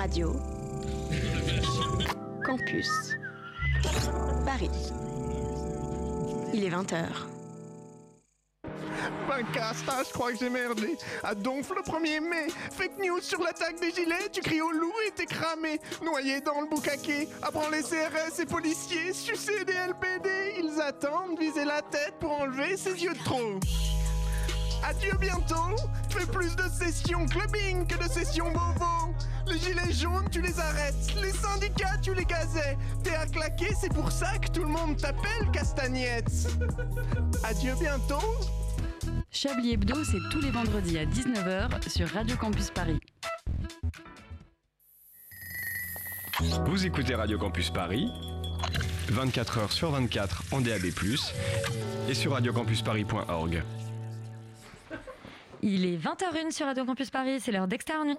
Radio. Campus. Paris. Il est 20h. Ben Casta, je crois que j'ai merdé. À Donf le 1er mai. Fake news sur l'attaque des gilets, tu cries au loup et t'es cramé. Noyé dans le boucaquet. Apprends les CRS et policiers, sucer des LPD. Ils attendent, viser la tête pour enlever ces yeux de trop. Adieu bientôt. Fais plus de sessions clubbing que de sessions bobo. Les gilets jaunes, tu les arrêtes. Les syndicats, tu les gazais. T'es à claquer, c'est pour ça que tout le monde t'appelle Castagnette. Adieu bientôt. Chablis Hebdo, c'est tous les vendredis à 19h sur Radio Campus Paris. Vous écoutez Radio Campus Paris, 24h sur 24 en DAB+, et sur radiocampusparis.org. Il est 20h01 sur Radio Campus Paris, c'est l'heure d'Externe Nuit.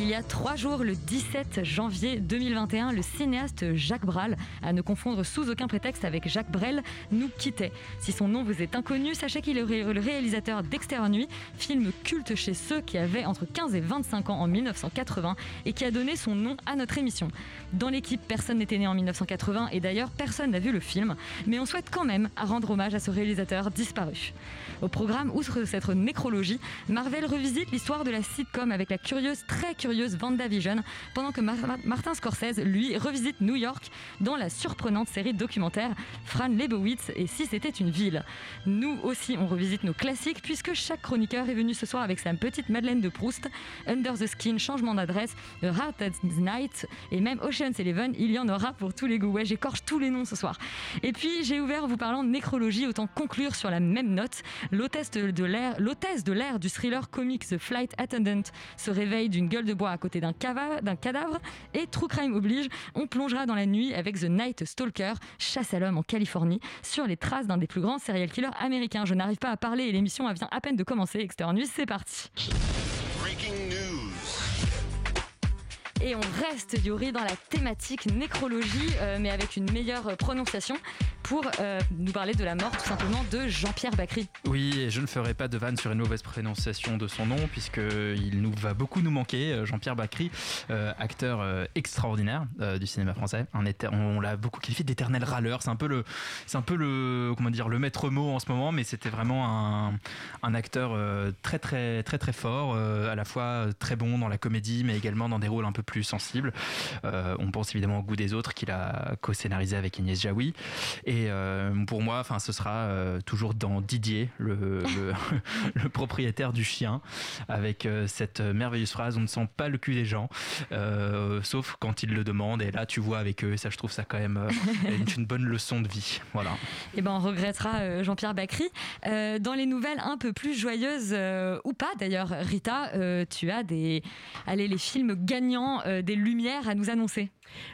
Il y a trois jours, le 17 janvier 2021, le cinéaste Jacques Brel, à ne confondre sous aucun prétexte avec Jacques Brel, nous quittait. Si son nom vous est inconnu, sachez qu'il est le réalisateur d'Extérieur Nuit, film culte chez ceux qui avaient entre 15 et 25 ans en 1980 et qui a donné son nom à notre émission. Dans l'équipe, personne n'était né en 1980 et d'ailleurs personne n'a vu le film, mais on souhaite quand même rendre hommage à ce réalisateur disparu. Au programme, outre cette nécrologie, Marvel revisite l'histoire de la sitcom avec la curieuse, très curieuse WandaVision, pendant que Mar- Martin Scorsese, lui, revisite New York dans la surprenante série documentaire Fran Lebowitz et Si c'était une ville. Nous aussi, on revisite nos classiques puisque chaque chroniqueur est venu ce soir avec sa petite Madeleine de Proust, Under the Skin, Changement d'adresse, The Heart Night et même Ocean's Eleven, il y en aura pour tous les goûts. Ouais, j'écorche tous les noms ce soir. Et puis, j'ai ouvert en vous parlant de nécrologie, autant conclure sur la même note. L'hôtesse de l'air du thriller comique The Flight Attendant se réveille d'une gueule de bois à côté d'un cadavre et True Crime oblige, on plongera dans la nuit avec The Night Stalker, chasse à l'homme en Californie, sur les traces d'un des plus grands serial killers américains. Je n'arrive pas à parler et l'émission vient à peine de commencer. Extérieur Nuit, c'est parti. Et on reste, Yuri, dans la thématique nécrologie, euh, mais avec une meilleure prononciation, pour euh, nous parler de la mort, tout simplement, de Jean-Pierre Bacry. Oui, et je ne ferai pas de vanne sur une mauvaise prononciation de son nom, puisqu'il nous va beaucoup nous manquer. euh, Jean-Pierre Bacry, acteur extraordinaire du cinéma français. On l'a beaucoup qualifié d'éternel râleur. C'est un peu le, c'est un peu le, comment dire, le maître mot en ce moment, mais c'était vraiment un, un acteur très très très très fort, à la fois très bon dans la comédie, mais également dans des rôles un peu plus sensibles. Euh, on pense évidemment au goût des autres qu'il a co-scénarisé avec Agnès Jaoui. Et euh, pour moi, enfin, ce sera euh, toujours dans Didier, le, propriétaire du chien, avec cette merveilleuse phrase "On ne sent pas le cul des gens, sauf quand ils le demandent." Et là, tu vois avec eux, et ça, je trouve ça quand même une, bonne leçon de vie. Voilà. Eh ben, on regrettera Jean-Pierre Bacry. Dans les nouvelles un peu plus joyeuses, ou pas d'ailleurs, Rita, tu as des, allez, les films gagnants euh, des Lumières à nous annoncer.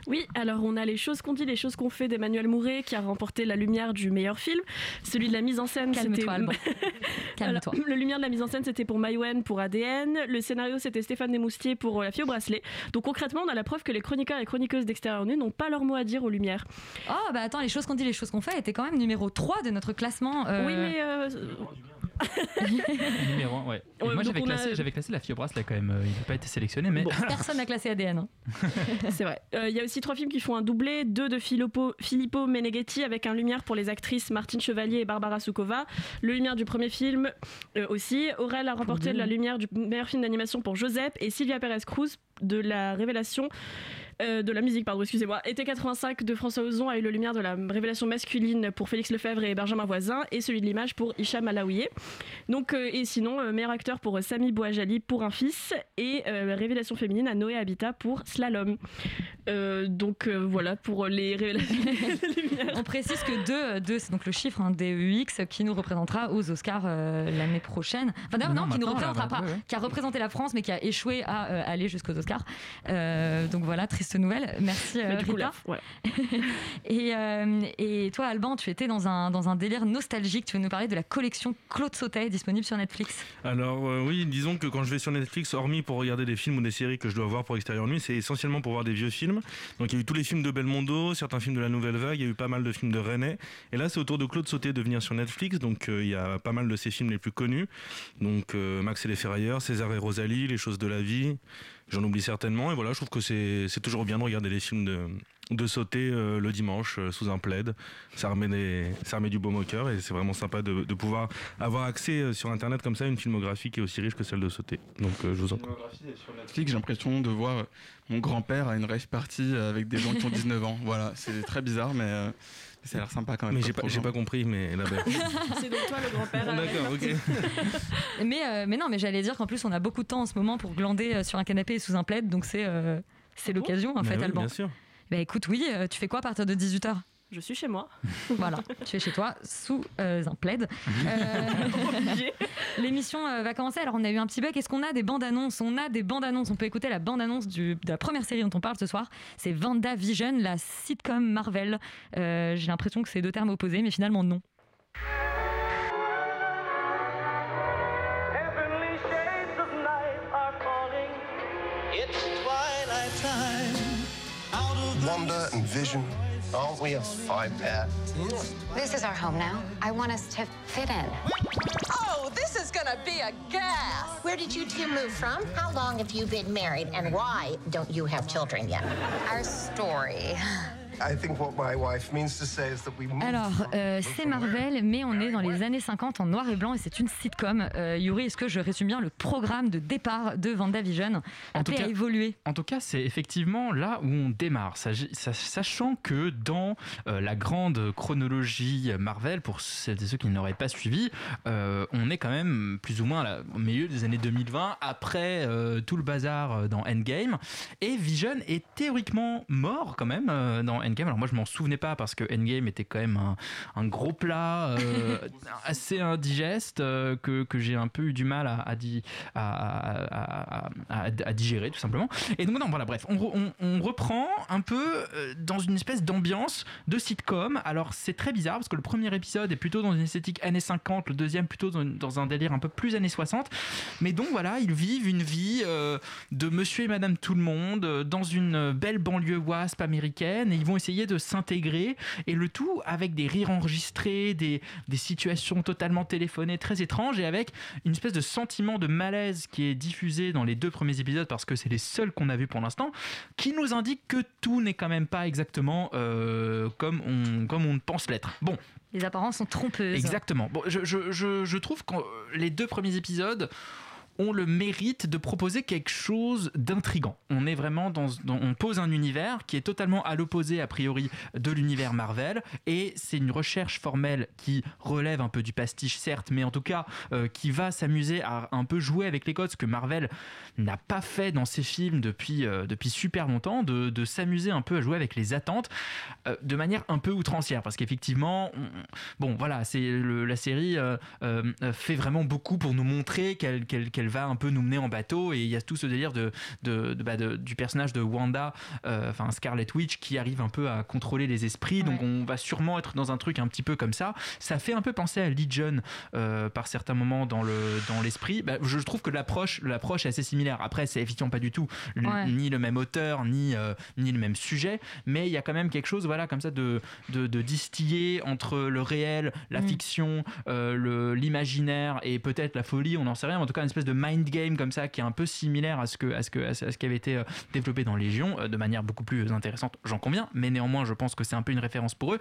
Oui, alors on a les choses qu'on dit, les choses qu'on fait d'Emmanuel Mouret qui a remporté la lumière du meilleur film. Celui de la mise en scène, Calme-toi, c'était Alban. Calme-toi. Le lumière de la mise en scène, c'était pour Maïwen pour ADN. Le scénario, c'était Stéphane Desmoustiers pour euh, La fille au bracelet. Donc concrètement, on a la preuve que les chroniqueurs et chroniqueuses d'Extérieur Nu n'ont pas leur mot à dire aux lumières. Oh, bah attends, les choses qu'on dit, les choses qu'on fait était quand même numéro 3 de notre classement. euh, Oui, mais euh, Numéro 1, ouais. Et Ouais, moi, j'avais a- classé, j'avais classé la fille au bracelet quand même. euh, Il n'a pas été sélectionné, mais. Personne n'a classé ADN. hein. c'est vrai. Euh, Il y a aussi trois films qui font un doublé, deux de Filippo, Filippo Meneghetti avec un lumière pour les actrices Martine Chevalier et Barbara Soukova. Le lumière du premier film euh, aussi. Aurel a remporté la lumière du meilleur film d'animation pour Joseph et Sylvia Perez Cruz de la révélation Euh, de la musique, pardon, excusez-moi. Été 85 de François Ozon a eu le lumière de la révélation masculine pour Félix Lefebvre et Benjamin Voisin et celui de l'image pour Hicham Alaouié. Donc, euh, et sinon, euh, meilleur acteur pour euh, Sami Bouajali pour Un fils et euh, révélation féminine à Noé Habitat pour Slalom. Euh, donc euh, voilà pour les révélations. On précise que 2, deux, c'est donc le chiffre hein, des UX qui nous représentera aux Oscars euh, l'année prochaine. Enfin d'ailleurs non, Non, qui nous là, représentera pas, ouais, ouais. qui a représenté la France mais qui a échoué à euh, aller jusqu'aux Oscars. Euh, donc voilà, triste nouvelle. Merci euh, coup, là, et, euh, et toi Alban, tu étais dans un, dans un délire nostalgique. Tu veux nous parler de la collection Claude Sautet disponible sur Netflix? Alors euh, oui, disons que quand je vais sur Netflix, hormis pour regarder des films ou des séries que je dois voir pour Extérieur Nuit, c'est essentiellement pour voir des vieux films. Donc il y a eu tous les films de Belmondo, certains films de la Nouvelle Vague, il y a eu pas mal de films de René. Et là, c'est au tour de Claude Sauté de venir sur Netflix. Donc euh, il y a pas mal de ses films les plus connus. Donc euh, Max et les Ferrailleurs, César et Rosalie, Les choses de la vie. J'en oublie certainement. Et voilà, je trouve que c'est toujours bien de regarder les films de de sauter euh, le dimanche euh, sous un plaid. Ça remet, des- ça remet du baume au cœur et c'est vraiment sympa de, de pouvoir avoir accès euh, sur internet comme ça à une filmographie qui est aussi riche que celle de sauter. Donc je vous en prie. Sur Netflix, j'ai l'impression de voir mon grand-père à une rave party avec des gens qui ont 19 ans. Voilà, c'est très bizarre, mais ça a l'air sympa quand même. Mais j'ai pas, compris, mais là C'est donc toi le grand-père. la D'accord, ok. Mais, euh, mais non, mais j'allais dire qu'en plus on a beaucoup de temps en ce moment pour glander euh, sur un canapé et sous un plaid, donc c'est euh, c'est l'occasion en Mais fait oui, Alban. bien sûr. Bah écoute, oui, euh, tu fais quoi à partir de 18h Je suis chez moi. Voilà, tu es chez toi sous euh, un plaid. Euh, L'émission euh, va commencer. Alors, on a eu un petit bug. Est-ce qu'on a des bandes annonces? On a des bandes annonces. On peut écouter la bande annonce du- de la première série dont on parle ce soir. C'est Vanda Vision, la sitcom Marvel. Euh, J'ai l'impression que c'est deux termes opposés, mais finalement, non. Wonder and Vision. Aren't we a fine pair? This is our home now. I want us to fit in. Oh, this is gonna be a gas. Where did you two move from? How long have you been married? And why don't you have children yet? Our story. I think what my wife means to say is that we moved Alors, euh, c'est Marvel, mais on est dans les années 50 en noir et blanc et c'est une sitcom. Euh, Yuri, est-ce que je résume bien le programme de départ de WandaVision En tout cas- évoluer. En tout cas, c'est effectivement là où on démarre, sachant que dans euh, la grande chronologie Marvel, pour celles et ceux qui n'auraient pas suivi, euh, on est quand même plus ou moins au milieu des années 2020, après euh, tout le bazar dans Endgame, et Vision est théoriquement mort quand même euh, dans Endgame. Alors moi, je m'en souvenais pas parce que Endgame était quand même un, un gros plat euh, assez indigeste euh, que, que j'ai un peu eu du mal à, à, di- à- à- à- à- à digérer tout simplement. Et donc non, voilà, bref, on, re- on- on reprend un peu euh, dans une espèce d'ambiance de sitcom. Alors c'est très bizarre parce que le premier épisode est plutôt dans une esthétique années 50, le deuxième plutôt dans, un délire un peu plus années 60. Mais donc voilà, ils vivent une vie euh, de monsieur et madame tout le monde dans une belle banlieue wasp américaine et ils vont essayer de s'intégrer et le tout avec des rires enregistrés, des, des situations totalement téléphonées très étranges et avec une espèce de sentiment de malaise qui est diffusé dans les deux premiers épisodes parce que c'est les seuls qu'on a vus pour l'instant qui nous indique que tout n'est quand même pas exactement euh, comme, on, comme on pense l'être. Bon, Les apparences sont trompeuses. Exactement. Bon, je, je- je- je trouve que les deux premiers épisodes ont le mérite de proposer quelque chose d'intrigant. On est vraiment dans, on pose un univers qui est totalement à l'opposé a priori de l'univers Marvel et c'est une recherche formelle qui relève un peu du pastiche certes, mais en tout cas euh, qui va s'amuser à un peu jouer avec les codes ce que Marvel n'a pas fait dans ses films depuis euh, depuis super longtemps, de, de s'amuser un peu à jouer avec les attentes euh, de manière un peu outrancière parce qu'effectivement on- bon voilà c'est la série fait vraiment beaucoup pour nous montrer qu'elle qu'elle- qu'elle va un peu nous mener en bateau et il y a tout ce délire de, de- de- bah, de- du personnage de Wanda euh, enfin Scarlet Witch qui arrive un peu à contrôler les esprits. Donc on va sûrement être dans un truc un petit peu comme ça. Ça fait un peu penser à Legion euh, par certains moments dans le dans l'esprit. Bah, je trouve que l'approche l'approche est assez similaire. Après c'est effectivement pas du tout l- Ouais. ni le même auteur ni euh, ni le même sujet. Mais il y a quand même quelque chose voilà comme ça de de, de distiller entre le réel la Mm. fiction euh, le l'imaginaire et peut-être la folie. On n'en sait rien. Mais en tout cas une espèce de mind game comme ça qui est un peu similaire à ce que ce que qui avait été euh, développé dans Légion euh, de manière beaucoup plus intéressante j'en conviens mais néanmoins je pense que c'est un peu une référence pour eux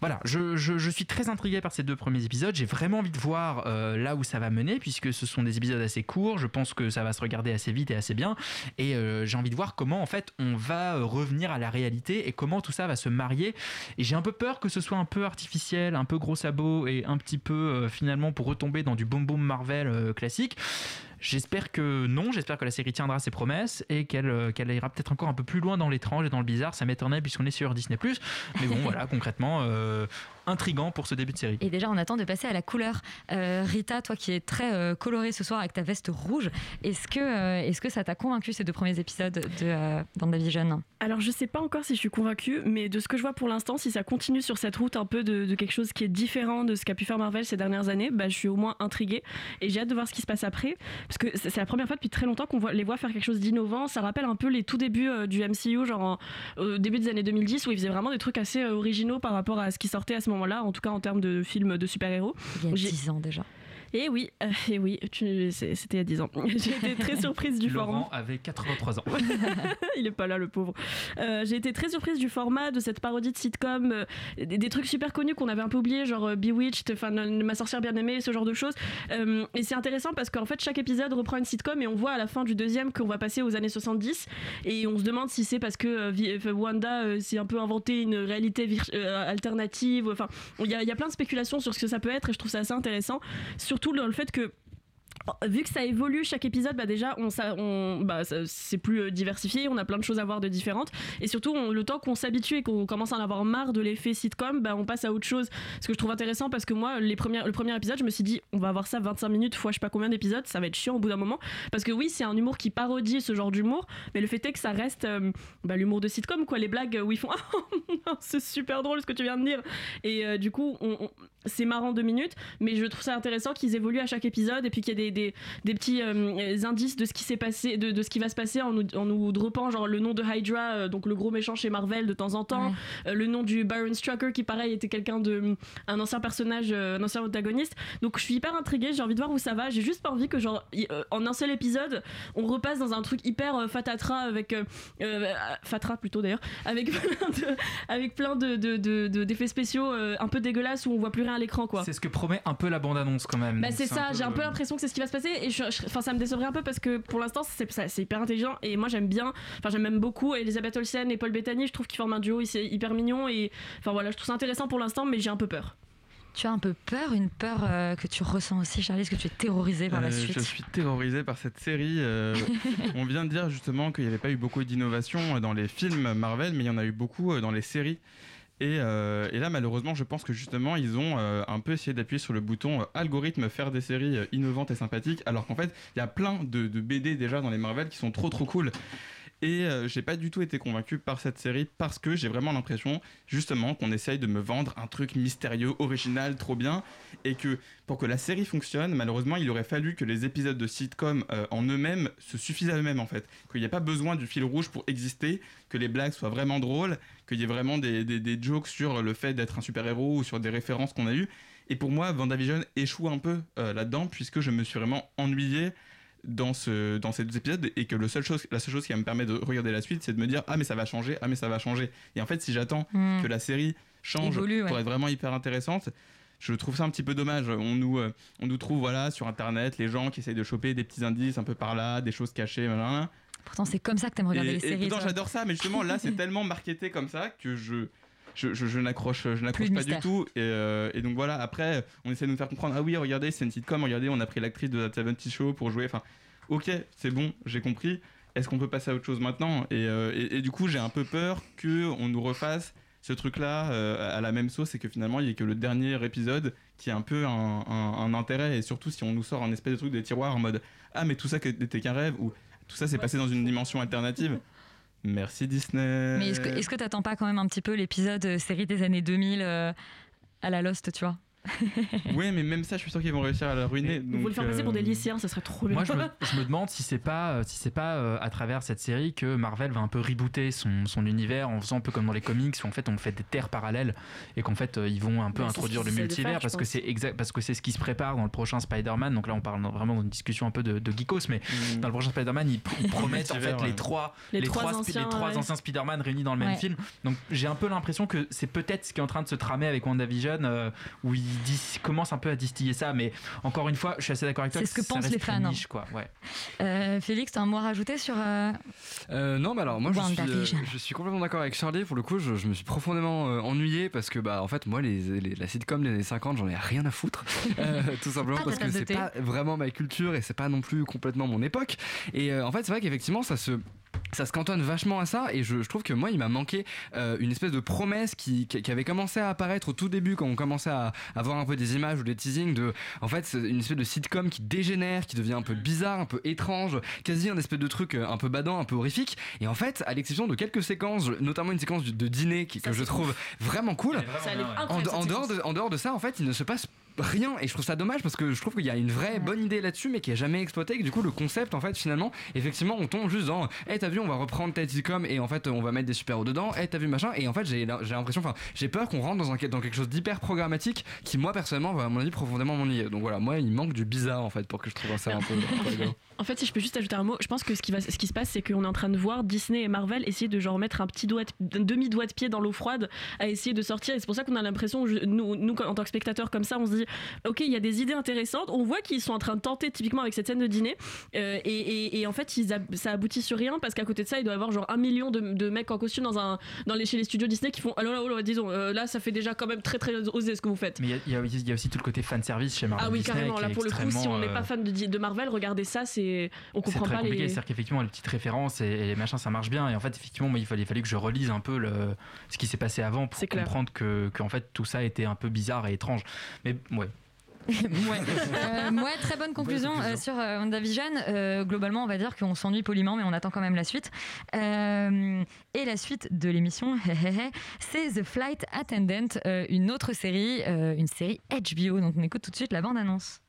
voilà, je, je, suis très intrigué par ces deux premiers épisodes. J'ai vraiment envie de voir euh, là où ça va mener, puisque ce sont des épisodes assez courts. Je pense que ça va se regarder assez vite et assez bien. Et euh, j'ai envie de voir comment, en fait, on va euh, revenir à la réalité et comment tout ça va se marier. Et j'ai un peu peur que ce soit un peu artificiel, un peu gros sabot et un petit peu, finalement, pour retomber dans du boom boom Marvel classique. J'espère que non, j'espère que la série tiendra ses promesses et qu'elle qu'elle ira peut-être encore un peu plus loin dans l'étrange et dans le bizarre. Ça m'étonnait puisqu'on est sur Disney+. Mais bon, voilà, concrètement, euh, intrigant pour ce début de série. Et déjà, on attend de passer à la couleur. Euh, Rita, toi qui es très euh, colorée ce soir avec ta veste rouge, est-ce que, euh, est-ce que ça t'a convaincu ces deux premiers épisodes de WandaVision Alors, je sais pas encore si je suis convaincue, mais de ce que je vois pour l'instant, si ça continue sur cette route un peu de, quelque chose qui est différent de ce qu'a pu faire Marvel ces dernières années, bah, je suis au moins intriguée et j'ai hâte de voir ce qui se passe après. Parce que c'est la première fois depuis très longtemps qu'on voit, les voit faire quelque chose d'innovant. Ça rappelle un peu les tout débuts du MCU, genre au début des années 2010, où ils faisaient vraiment des trucs assez originaux par rapport à ce qui sortait à ce moment-là, en tout cas en termes de films de super-héros. Il y a 10 ans déjà. Et eh oui, euh, et eh oui, c'était a 10 ans. J'ai été très surprise du Laurent format. avait 83 ans. il est pas là, le pauvre. Euh, j'ai été très surprise du format, de cette parodie de sitcom, euh, des, trucs super connus qu'on avait un peu oubliés, genre Bewitched, enfin Ma sorcière bien aimée, ce genre de choses. et c'est intéressant parce qu'en fait, chaque épisode reprend une sitcom et on voit à la fin du deuxième qu'on va passer aux années 70. Et on se demande si c'est parce que Wanda s'est un peu inventé une réalité alternative. Enfin, il y, a, y a plein de spéculations sur ce que ça peut être et je trouve ça assez intéressant. Sur surtout dans le fait que vu que ça évolue chaque épisode, bah déjà on, ça, on bah c'est plus euh, diversifié, on a plein de choses à voir de différentes. Et surtout le temps qu'on s'habitue et qu'on commence à en avoir marre de l'effet sitcom, bah on passe à autre chose. Ce que je trouve intéressant parce que moi les premières, le premier épisode, je me suis dit on va avoir ça 25 minutes fois je sais pas combien d'épisodes, ça va être chiant au bout d'un moment. Parce que oui c'est un humour qui parodie ce genre d'humour, mais le fait est que ça reste euh, bah, l'humour de sitcom quoi, les blagues où ils font ah, c'est super drôle ce que tu viens de dire. Et euh, du coup c'est marrant deux minutes, mais je trouve ça intéressant qu'ils évoluent à chaque épisode et puis qu'il y ait des, des, petits euh, indices de ce qui s'est passé, de, de, ce qui va se passer en nous, en nous droppant genre le nom de Hydra, euh, donc le gros méchant chez Marvel de temps en temps, euh, le nom du Baron Strucker qui pareil était quelqu'un de un ancien personnage, un ancien antagoniste. Donc je suis hyper intriguée, j'ai envie de voir où ça va. J'ai juste pas envie que genre en un seul épisode on repasse dans un truc hyper fatatra avec fatra plutôt d'ailleurs, avec plein de, avec plein de d'effets spéciaux un peu dégueulasses où on voit plus rien l'écran quoi. C'est ce que promet un peu la bande-annonce quand même. Bah c'est ça, j'ai un peu l'impression que c'est ce qui va se passer et enfin ça me décevrait un peu parce que pour l'instant c'est hyper intelligent et moi j'aime bien, enfin j'aime même beaucoup Elisabeth Olsen et Paul Bettany, je trouve qu'ils forment un duo hyper mignon et enfin voilà, je trouve ça intéressant pour l'instant mais j'ai un peu peur. Tu as un peu peur, une peur euh, que tu ressens aussi, Charlie, est-ce que tu es terrorisé par la euh, suite Je suis terrorisé par cette série. Euh, on vient de dire justement qu'il n'y avait pas eu beaucoup d'innovation dans les films Marvel, mais il y en a eu beaucoup dans les séries. Euh, et, là, malheureusement, je pense que justement, ils ont euh, un peu essayé d'appuyer sur le bouton euh, algorithme, faire des séries innovantes et sympathiques, alors qu'en fait, il y a plein de, de, BD déjà dans les Marvel qui sont trop trop cool. Et euh, j'ai pas du tout été convaincu par cette série parce que j'ai vraiment l'impression justement qu'on essaye de me vendre un truc mystérieux, original, trop bien. Et que pour que la série fonctionne, malheureusement, il aurait fallu que les épisodes de sitcom euh, en eux-mêmes se suffisent à eux-mêmes en fait. Qu'il n'y ait pas besoin du fil rouge pour exister, que les blagues soient vraiment drôles, qu'il y ait vraiment des, des, jokes sur le fait d'être un super-héros ou sur des références qu'on a eues. Et pour moi, WandaVision échoue un peu euh, là-dedans puisque je me suis vraiment ennuyé dans, ce, dans ces deux épisodes et que le seul chose, la seule chose qui va me permettre de regarder la suite, c'est de me dire ah mais ça va changer, ah mais ça va changer. Et en fait, si j'attends hmm. que la série change pour être vraiment hyper intéressante, je trouve ça un petit peu dommage. On nous, euh, on nous trouve voilà sur internet les gens qui essayent de choper des petits indices un peu par là, des choses cachées, Pourtant, c'est comme ça que t'aimes regarder les séries. Et pourtant, j'adore ça, mais justement, là, c'est tellement marketé comme ça que je, je, je, n'accroche je n'accroche pas du tout. Et, euh, et, donc voilà après on essaie de nous faire comprendre ah oui regardez c'est une sitcom regardez on a pris l'actrice de The 70 Show pour jouer enfin ok c'est bon j'ai compris. Est-ce qu'on peut passer à autre chose maintenant? Euh, et, et, du coup j'ai un peu peur que on nous refasse ce truc là euh, à la même sauce et que finalement il n'y ait que le dernier épisode qui a un peu un, un, intérêt. Et surtout si on nous sort un espèce de truc des tiroirs en mode ah mais tout ça n'était qu'un rêve ou tout ça s'est passé dans une dimension alternative Merci Disney. Mais est-ce que tu n'attends pas quand même un petit peu l'épisode euh, série des années 2000 euh, à la Lost, tu vois? ouais, mais même ça, je suis sûr qu'ils vont réussir à la ruiner. Vous le faire passer pour des euh, lycéens, ça serait trop bien. Moi, je me, je me demande si c'est pas, euh, si c'est pas euh, à travers cette série que Marvel va un peu rebooter son, son univers en faisant un peu comme dans les comics où en fait on fait des terres parallèles et qu'en fait euh, ils vont un peu introduire le multivers faire, parce que c'est exact parce que c'est ce qui se prépare dans le prochain Spider-Man. Donc là on parle vraiment d'une discussion un peu de, de geekos, mais Mm. dans le prochain Spider-Man ils, ils promettent en fait les trois Les les trois anciens, les trois ouais. anciens Spider-Man réunis dans le même Ouais. film. Donc j'ai un peu l'impression que c'est peut-être ce qui est en train de se tramer avec WandaVision euh, où ils dis- commencent un peu à distiller ça. Mais encore une fois, je suis assez d'accord avec toi. C'est ce que pensent les fans, hein. niche, quoi. Ouais. Euh, Félix, t'as un mot à rajouter sur. euh, Euh, non, mais alors moi je suis, euh, je suis complètement d'accord avec Charlie. Pour le coup, je, je me suis profondément euh, ennuyé parce que bah en fait moi les, les- la sitcom des années 50 j'en ai rien à foutre, Euh, tout simplement Pas parce que c'est pas vraiment ma culture et c'est pas non plus complètement mon époque. Et euh, en fait c'est vrai qu'effectivement ça se ça se cantonne vachement à ça et je, je trouve que moi il m'a manqué euh, une espèce de promesse qui, qui, qui avait commencé à apparaître au tout début quand on commençait à, à voir un peu des images ou des teasings de en fait c'est une espèce de sitcom qui dégénère qui devient un peu bizarre un peu étrange quasi un espèce de truc euh, un peu badant un peu horrifique. Et en fait à l'exception de quelques séquences notamment une séquence de, de dîner qui, que je trouve vraiment cool en, en dehors de, en dehors de ça, en fait, il ne se passe rien et je trouve ça dommage parce que je trouve qu'il y a une vraie bonne idée là-dessus mais qui est jamais exploitée et que du coup le concept en fait finalement effectivement on tombe juste dans eh t'as vu on va reprendre sitcom et en fait on va mettre des super-héros dedans eh t'as vu machin et en fait j'ai j'ai l'impression enfin j'ai peur qu'on rentre dans, un, dans quelque chose d'hyper programmatique qui moi personnellement va à mon avis profondément m'ennuyer donc voilà moi il manque du bizarre en fait pour que je trouve ça un peu. En fait, si je peux juste ajouter un mot, je pense que ce qui, va, ce qui se passe, c'est qu'on est en train de voir Disney et Marvel essayer de genre mettre un petit doigt, de- un demi doigt de pied dans l'eau froide, à essayer de sortir. Et c'est pour ça qu'on a l'impression, nous, nous, en tant que spectateurs comme ça, on se dit, ok, il y a des idées intéressantes. On voit qu'ils sont en train de tenter, typiquement avec cette scène de dîner, Euh, et, et- et en fait, ils ça aboutit sur rien parce qu'à côté de ça, il doit y avoir genre un million de, de mecs en costume dans un, dans les, chez les studios Disney qui font, alors là, oh là, disons, euh, là, ça fait déjà quand même très très osé ce que vous faites. Mais il y a- y, aussi- il y a aussi tout le côté fan service chez Marvel. Ah oui, Disney carrément. Là, pour le coup, si on n'est euh, pas fan de, de Marvel, regardez ça, c'est on c'est comprend très pas compliqué, les. c'est-à-dire qu'effectivement les petites références et, et les machins ça marche bien et en fait effectivement moi, il fallait, il fallait que je relise un peu le, ce qui s'est passé avant pour comprendre que, que en fait tout ça était un peu bizarre et étrange. Mais ouais. ouais. Euh, ouais, très bonne conclusion conclusion. euh, sur euh, WandaVision. Euh, globalement, on va dire qu'on s'ennuie poliment, mais on attend quand même la suite. Euh, et la suite de l'émission, c'est The Flight Attendant, euh, une autre série, euh, une série HBO. Donc on écoute tout de suite la bande-annonce.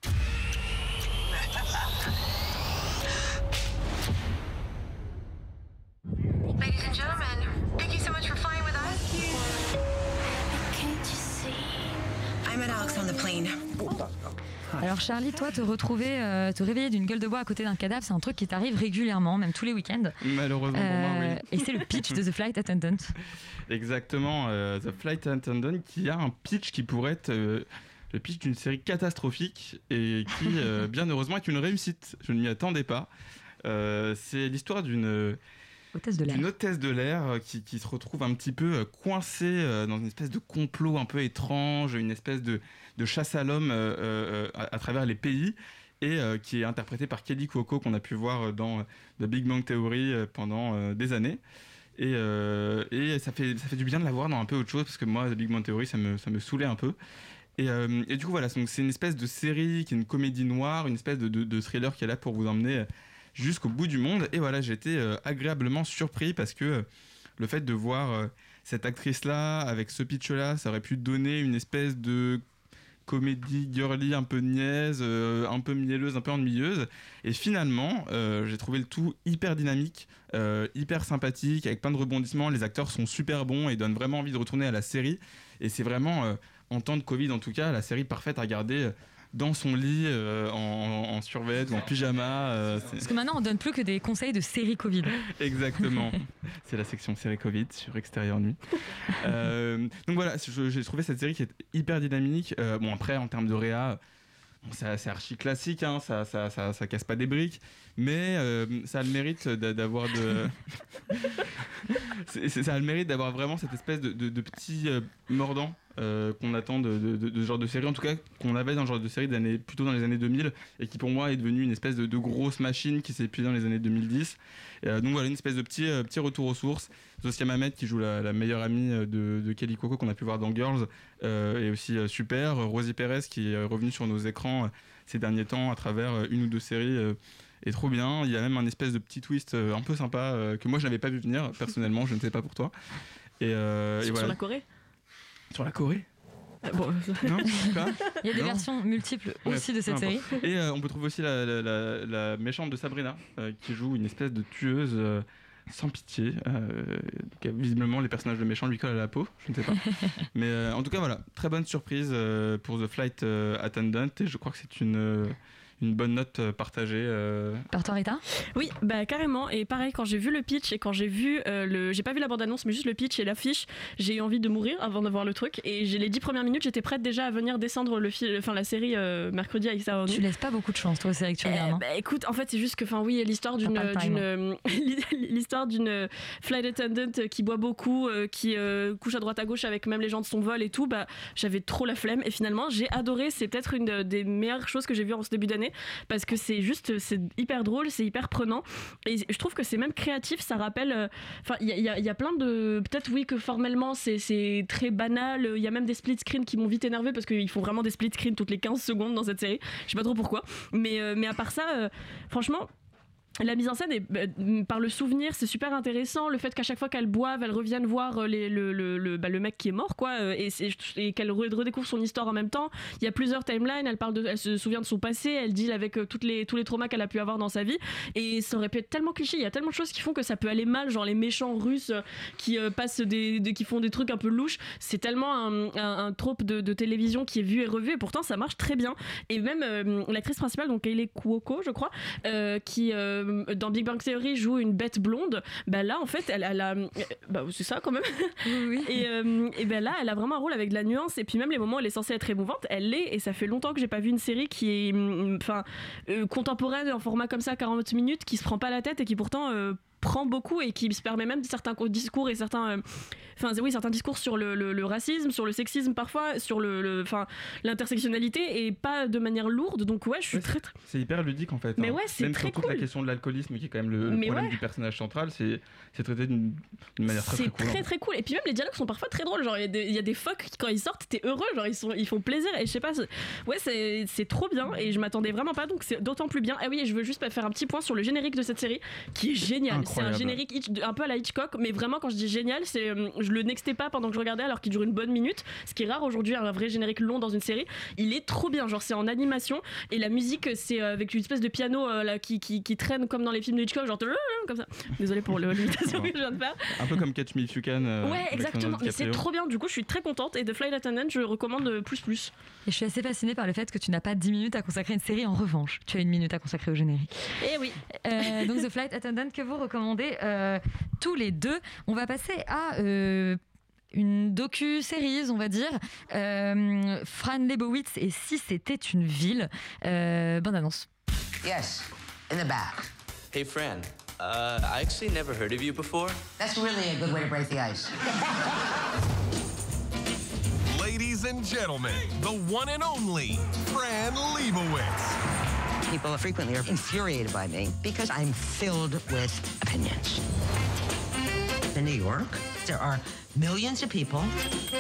Alors Charlie, toi, te retrouver, euh, te réveiller d'une gueule de bois à côté d'un cadavre, c'est un truc qui t'arrive régulièrement, même tous les week-ends. Malheureusement pour moi, Euh, oui. Et c'est le pitch de The Flight Attendant. Exactement, euh, The Flight Attendant qui a un pitch qui pourrait être euh, le pitch d'une série catastrophique et qui, euh, bien heureusement, est une réussite. Je ne m'y attendais pas. Euh, c'est l'histoire d'une hôtesse de l'air, d'une hôtesse de l'air euh, qui, qui se retrouve un petit peu euh, coincée euh, dans une espèce de complot un peu étrange, une espèce de, de chasse à l'homme euh, euh, à, à travers les pays et euh, qui est interprétée par Kelly Cuoco qu'on a pu voir dans euh, The Big Bang Theory euh, pendant euh, des années. Et, euh, et ça, fait, ça fait du bien de la voir dans un peu autre chose parce que moi, The Big Bang Theory, ça me, ça me saoulait un peu. Et, euh, et du coup, voilà, c'est une espèce de série qui est une comédie noire, une espèce de, de- thriller qui est là pour vous emmener euh, jusqu'au bout du monde. Et voilà, euh, agréablement surpris parce que euh, le fait de voir euh, cette actrice-là, avec ce pitch-là, ça aurait pu donner une espèce de comédie girly un peu niaise, euh, un peu mielleuse, un peu ennuyeuse. Et finalement, euh, j'ai trouvé le tout hyper dynamique, euh, hyper sympathique, avec plein de rebondissements. Les acteurs sont super bons et donnent vraiment envie de retourner à la série. Et c'est vraiment, en temps de Covid en tout cas, la série parfaite à regarder dans son lit, euh, en, en survêt ou en pyjama. euh, Parce que maintenant, on donne plus que des conseils de série Covid. Exactement. C'est la section série Covid sur Extérieur Nuit. Euh, donc voilà, j'ai trouvé cette série qui est hyper dynamique. Bon, après, en termes de réa, bon, c'est archi classique, hein, ça, ça, ça, ça casse pas des briques, mais euh, ça a le mérite d'a- d'avoir de. Ça a le mérite d'avoir vraiment cette espèce de, de, de petit euh, mordant euh, qu'on attend de, de, de- de ce genre de série, en tout cas qu'on avait dans ce genre de série d'années, plutôt dans les années 2000, et qui pour moi est devenue une espèce de, grosse machine qui s'est épuisée dans les années 2010. Euh, donc voilà, une espèce de petit, euh, petit retour aux sources. Zosia Mamet qui joue la, la meilleure amie euh, de, Kelly Coco qu'on a pu voir dans Girls est aussi super. Rosie Perez qui est revenue sur nos écrans ces derniers temps à travers une ou deux séries est trop bien. Il y a même un espèce de petit twist un peu sympa que moi je n'avais pas vu venir personnellement, je ne sais pas pour toi. Et, euh, et Sur, la Corée? Sur la Corée Bon, Non Il y a des Non versions multiples Bref, aussi de cette série. Et euh, on peut trouver aussi la, la- la- la méchante de Sabrina, euh, qui joue une espèce de tueuse euh, sans pitié. qui visiblement, les personnages de méchants lui collent à la peau, je ne sais pas. Mais en tout cas, voilà, très bonne surprise pour The Flight Attendant, et je crois que c'est une, une bonne note euh, partagée. euh, Par toi, Rita? Oui, bah carrément. Et pareil, quand j'ai vu le pitch et quand j'ai vu euh, le. J'ai pas vu la bande-annonce, mais juste le pitch et l'affiche, j'ai eu envie de mourir avant de voir le truc. Et j'ai les dix premières minutes, j'étais prête déjà à venir descendre le fil, enfin, la série euh, mercredi avec ça. Tu laisses pas beaucoup de chance, toi, aux séries que tu regardes. hein. Bah écoute, en fait, c'est juste que, enfin, oui, l'histoire d'une, euh, l'histoire d'une euh, flight attendant qui boit beaucoup, euh, qui euh, couche à droite à gauche avec même les gens de son vol et tout, bah, j'avais trop la flemme. Et finalement, j'ai adoré. C'est peut-être une de- des meilleures choses que j'ai vues en ce début d'année parce que c'est juste, c'est hyper drôle, c'est hyper prenant. Et je trouve que c'est même créatif. Ça rappelle, euh, enfin, il y a, y a- plein de, peut-être oui que formellement c'est, c'est très banal. Il y a même des split screens qui m'ont vite énervé parce qu'ils font vraiment des split screens toutes les 15 secondes dans cette série. Je sais pas trop pourquoi. Mais, euh, mais à part ça, euh, franchement. La mise en scène est bah, par le souvenir, c'est super intéressant. Le fait qu'à chaque fois qu'elle boive, elle revienne voir euh, le, le, le, bah, le mec qui est mort, quoi, euh, et, et qu'elle re- redécouvre son histoire en même temps. Il y a plusieurs timelines. Elle parle de, elle se souvient de son passé. Elle deal avec euh, les tous les traumas qu'elle a pu avoir dans sa vie. Et ça aurait pu être tellement cliché. Il y a tellement de choses qui font que ça peut aller mal, genre les méchants russes euh, qui passent des, qui font des trucs un peu louches. C'est tellement un, un, trope de, télévision qui est vu et revu. Et pourtant, ça marche très bien. Et même l'actrice principale, donc Kaylee Cuoco, je crois, qui euh, dans Big Bang Theory joue une bête blonde. Bah là, en fait, elle, elle a, bah c'est ça quand même. Et, euh, et ben là, elle a vraiment un rôle avec de la nuance. Et puis même les moments où elle est censée être émouvante, elle l'est. Et ça fait longtemps que j'ai pas vu une série qui est, hum, enfin, euh, contemporaine en format comme ça, 40 minutes, qui se prend pas la tête et qui pourtant euh, prend beaucoup et qui se permet même certains discours et certains, euh, enfin oui, certains discours sur le, le- le racisme, sur le sexisme parfois, sur le, enfin l'intersectionnalité et pas de manière lourde. Donc ouais, je suis très, très C'est hyper ludique en fait. Mais hein. ouais, c'est très sur toute la question de l'alcoolisme qui est quand même le, Mais problème ouais. du personnage central, c'est c'est traité d'une manière très très C'est cool. hein. très très cool. Et puis même les dialogues sont parfois très drôles. Genre il y a des- il y, a des phoques qui quand ils sortent, t'es heureux. Genre ils, sont, ils font plaisir. Et je sais pas, c'est- ouais, c'est c'est trop bien. Et je m'attendais vraiment pas. Donc c'est d'autant plus bien. Ah oui, et je veux juste faire un petit point sur le générique de cette série qui est génial. C'est un générique Hitch- un peu à la Hitchcock. Mais vraiment, quand je dis génial, c'est euh, je le nextais pas pendant que je regardais alors qu'il dure une bonne minute. Ce qui est rare aujourd'hui, un vrai générique long dans une série. Il est trop bien. Genre c'est en animation. Et la musique, c'est euh, avec une espèce de piano euh, là, qui, qui, qui traîne comme dans les films de Hitchcock. Genre comme ça. Désolé pour le- l'imitation que je viens de faire. Un peu comme Catch Me If You Can. euh, Ouais, exactement. Mais c'est trop bien. Du coup, je suis très contente. Et The Flight Attendant, je recommande plus plus. Et je suis assez fascinée par le fait que tu n'as pas 10 minutes à consacrer à une série. En revanche, tu as une minute à consacrer au générique. Et oui. Euh, donc The Flight Attendant que vous recommandez euh, tous les deux. On va passer à euh, une docu-série, on va dire. Euh, Fran Lebowitz et Si c'était une ville. Euh, bonne annonce. Yes, in the back. Hey, Fran. Uh, I actually never heard of you before. That's really a good way to break the ice. Ladies and gentlemen, the one and only Fran Lebowitz. People frequently are infuriated by me because I'm filled with opinions. In New York, there are millions of people,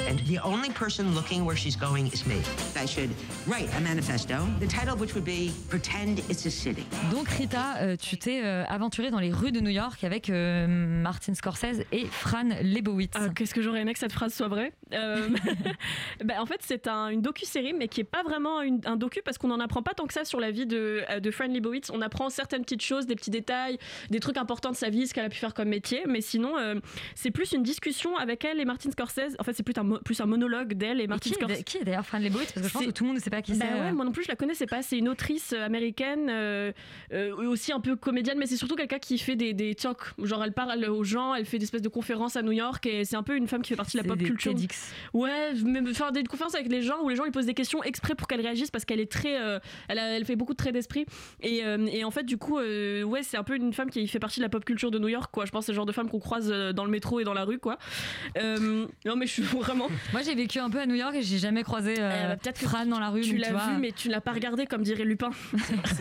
and the only person looking where she's going is me. I should write a manifesto, the title of which would be Pretend It's a City. Donc Rita, euh, tu t'es euh, aventurée dans les rues de New York avec euh, Martin Scorsese et Fran Lebowitz. Ah, Qu'est-ce que j'aurais aimé que cette phrase soit vraie? Euh, bah, En fait, c'est un- une docu-série, mais qui est pas vraiment une- un docu parce qu'on n'en apprend pas tant que ça sur la vie de, de Fran Lebowitz. On apprend certaines petites choses, des petits détails, des trucs importants de sa vie, ce qu'elle a pu faire comme métier, mais sinon, euh, c'est plus une discussion avec elle et Martin Scorsese. En fait, c'est plus un, plus un monologue d'elle et Martin qui, Scorsese. est, qui est d'ailleurs Fran Lebowitz Parce que je pense que tout le monde ne sait pas qui Bah c'est. ouais, euh. moi non plus je la connaissais pas. C'est une autrice euh, américaine, euh, euh, aussi un peu comédienne, mais c'est surtout quelqu'un qui fait des, des talks. Genre elle parle aux gens, elle fait des espèces de conférences à New York et c'est un peu une femme qui fait partie de la pop des culture. TEDx. Ouais, mais faire des conférences avec les gens où les gens lui posent des questions exprès pour qu'elle réagisse parce qu'elle est très, euh, elle, a- elle fait beaucoup de traits d'esprit et, et en fait du coup ouais c'est un peu une femme qui fait partie de la pop culture de New York quoi. Je pense que c'est le genre de femme qu'on croise dans le métro et dans la rue quoi. Euh, non mais je suis vraiment. Moi j'ai vécu un peu à New York et j'ai jamais croisé euh, Euh, bah, peut-être que Fran dans la rue. Tu l'as vu mais tu ne l'as pas regardé comme dirait Lupin.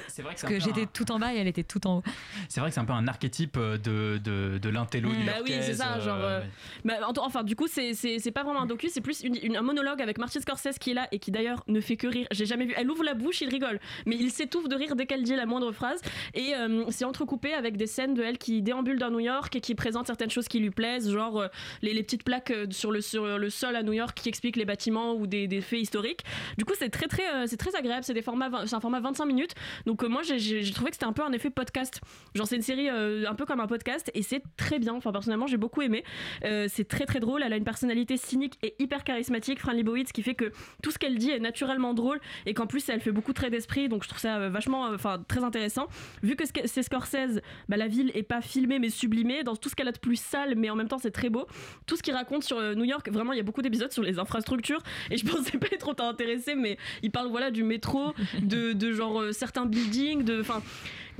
C'est vrai que Parce c'est un que peu j'étais un- tout en bas et elle était tout en haut. C'est vrai que c'est un peu un archétype euh, de, de, de l'intello Bah oui, c'est ça, euh, genre. euh, bah, en- enfin, du coup, c'est- c'est c'est pas vraiment un docu, c'est plus une- une- un monologue avec Martin Scorsese qui est là et qui d'ailleurs ne fait que rire. J'ai jamais vu. Elle ouvre la bouche, il rigole, mais il s'étouffe de rire dès qu'elle dit la moindre phrase. Et euh, c'est entrecoupé avec des scènes de elle qui déambule dans New York et qui présente certaines choses qui lui plaisent, genre euh, les, les petites petites plaques euh, sur le, sur le sol à New York qui expliquent les bâtiments ou des, des faits historiques. Du coup, c'est très, très, euh, c'est très agréable. C'est un format 25 minutes. Donc, euh, moi, j'ai- trouvé que c'était un peu un effet podcast. Genre, c'est une série un peu comme un podcast et c'est très bien. Enfin, personnellement, j'ai beaucoup aimé. C'est très, très drôle. Elle a une personnalité cynique et hyper charismatique, Fran Lebowitz, qui fait que tout ce qu'elle dit est naturellement drôle et qu'en plus, elle fait beaucoup de traits d'esprit. Donc, je trouve ça vachement, enfin, très intéressant. Vu que c'est c'est Scorsese, bah, la ville est pas filmée mais sublimée dans tout ce qu'elle a de plus sale, mais en même temps, c'est très beau. Tout ce qu'il raconte sur euh, New York, vraiment, il y a beaucoup d'épisodes sur les infrastructures et je pensais pas être autant intéressée, mais il parle voilà du métro, de, de genre euh, certains buildings, de, enfin,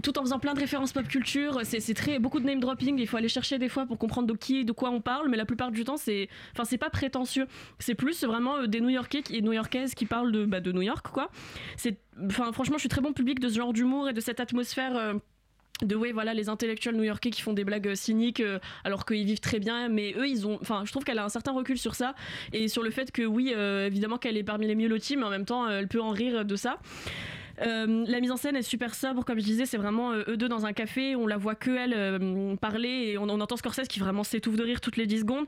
tout en faisant plein de références pop culture. C'est très beaucoup de name dropping. Il faut aller chercher des fois pour comprendre de qui et de quoi on parle, mais la plupart du temps, c'est, enfin, c'est pas prétentieux. C'est plus vraiment euh, des New-Yorkais et New-Yorkaises qui parlent de, bah, de New York, quoi. C'est, enfin, franchement, je suis très bon public de ce genre d'humour et de cette atmosphère. euh, de ouais voilà les intellectuels new-yorkais qui font des blagues euh, cyniques euh, alors qu'ils vivent très bien mais eux ils ont enfin je trouve qu'elle a un certain recul sur ça et sur le fait que oui euh, évidemment qu'elle est parmi les mieux lotis mais en même temps elle peut en rire de ça euh, la mise en scène est super sobre, comme je disais, c'est vraiment euh, eux deux dans un café, on la voit que elle euh, parler et on, entend Scorsese qui vraiment s'étouffe de rire toutes les 10 secondes,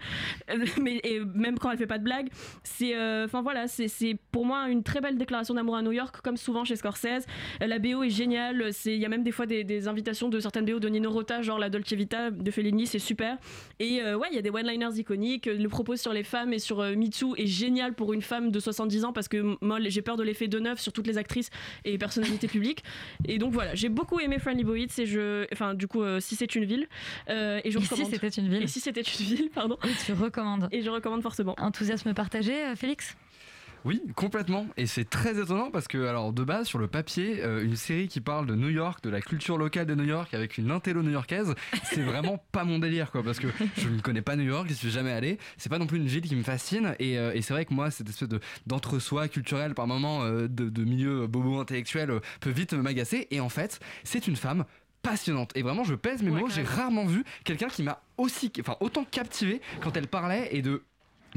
mais et même quand elle fait pas de blague. C'est, enfin voilà, c'est pour moi une très belle déclaration d'amour à New York, comme souvent chez Scorsese. La BO est géniale, il y a même des fois des, invitations de certaines BO de Nino Rota, genre la Dolce Vita de Fellini, c'est super. Et ouais, il y a des one-liners iconiques. Le propos sur les femmes et sur euh, Me Too est génial pour une femme de 70 ans parce que moi j'ai peur de l'effet de neuf sur toutes les actrices et personnalités publiques. Et donc voilà, j'ai beaucoup aimé Friendly Bowitz et je, enfin du coup, euh, si c'est une ville, euh, et je Et si recommande. c'était une ville Et si c'était une ville, pardon. Et tu recommandes Et je recommande forcément. Enthousiasme partagé, euh, Félix? Oui, complètement. Et c'est très étonnant parce que, alors, de base, sur le papier, euh, une série qui parle de New York, de la culture locale de New York avec une intello new-yorkaise, c'est vraiment pas mon délire, quoi. Parce que je ne connais pas New York, j'y suis jamais allé. C'est pas non plus une ville qui me fascine. Et, euh, et c'est vrai que moi, cette espèce de, d'entre-soi culturel, par moment, euh, de, de milieu bobo intellectuel, peut vite m'agacer. Et en fait, c'est une femme passionnante et vraiment je pèse mes mots j'ai rarement vu quelqu'un qui m'a aussi enfin autant captivé quand elle parlait et de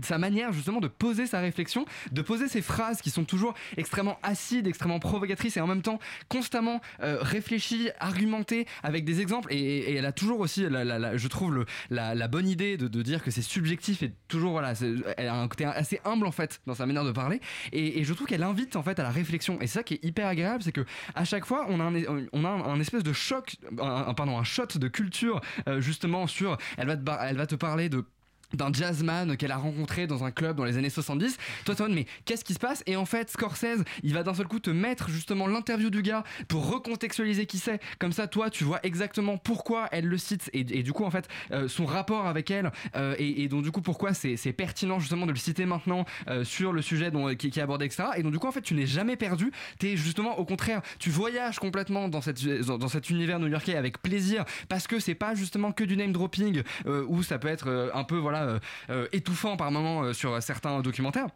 sa manière justement de poser sa réflexion, de poser ses phrases qui sont toujours extrêmement acides, extrêmement provocatrices et en même temps constamment euh, réfléchies, argumentées avec des exemples. Et, elle a toujours aussi, je trouve, la, bonne idée de, dire que c'est subjectif et toujours, voilà, elle a un côté assez humble en fait dans sa manière de parler. Et, je trouve qu'elle invite en fait à la réflexion. Et c'est ça qui est hyper agréable, c'est que à chaque fois, on a un, espèce de choc, un, pardon, un shot de culture euh, justement sur, elle va te parler de d'un jazzman qu'elle a rencontré dans un club dans les années 70. Toi, toi, mais qu'est-ce qui se passe? Et en fait, Scorsese, il va d'un seul coup te mettre justement l'interview du gars pour recontextualiser qui c'est. Comme ça, toi, tu vois exactement pourquoi elle le cite et, et du coup, en fait, euh, son rapport avec elle euh, et, et donc du coup, pourquoi c'est pertinent justement de le citer maintenant euh, sur le sujet dont, qui, qui est abordé, etc. Et donc du coup, en fait, tu n'es jamais perdu. T'es justement au contraire, tu voyages complètement dans, cette, dans, dans cet univers new-yorkais avec plaisir parce que c'est pas justement que du name dropping où ça peut être un peu voilà étouffant par moment euh, sur certains documentaires.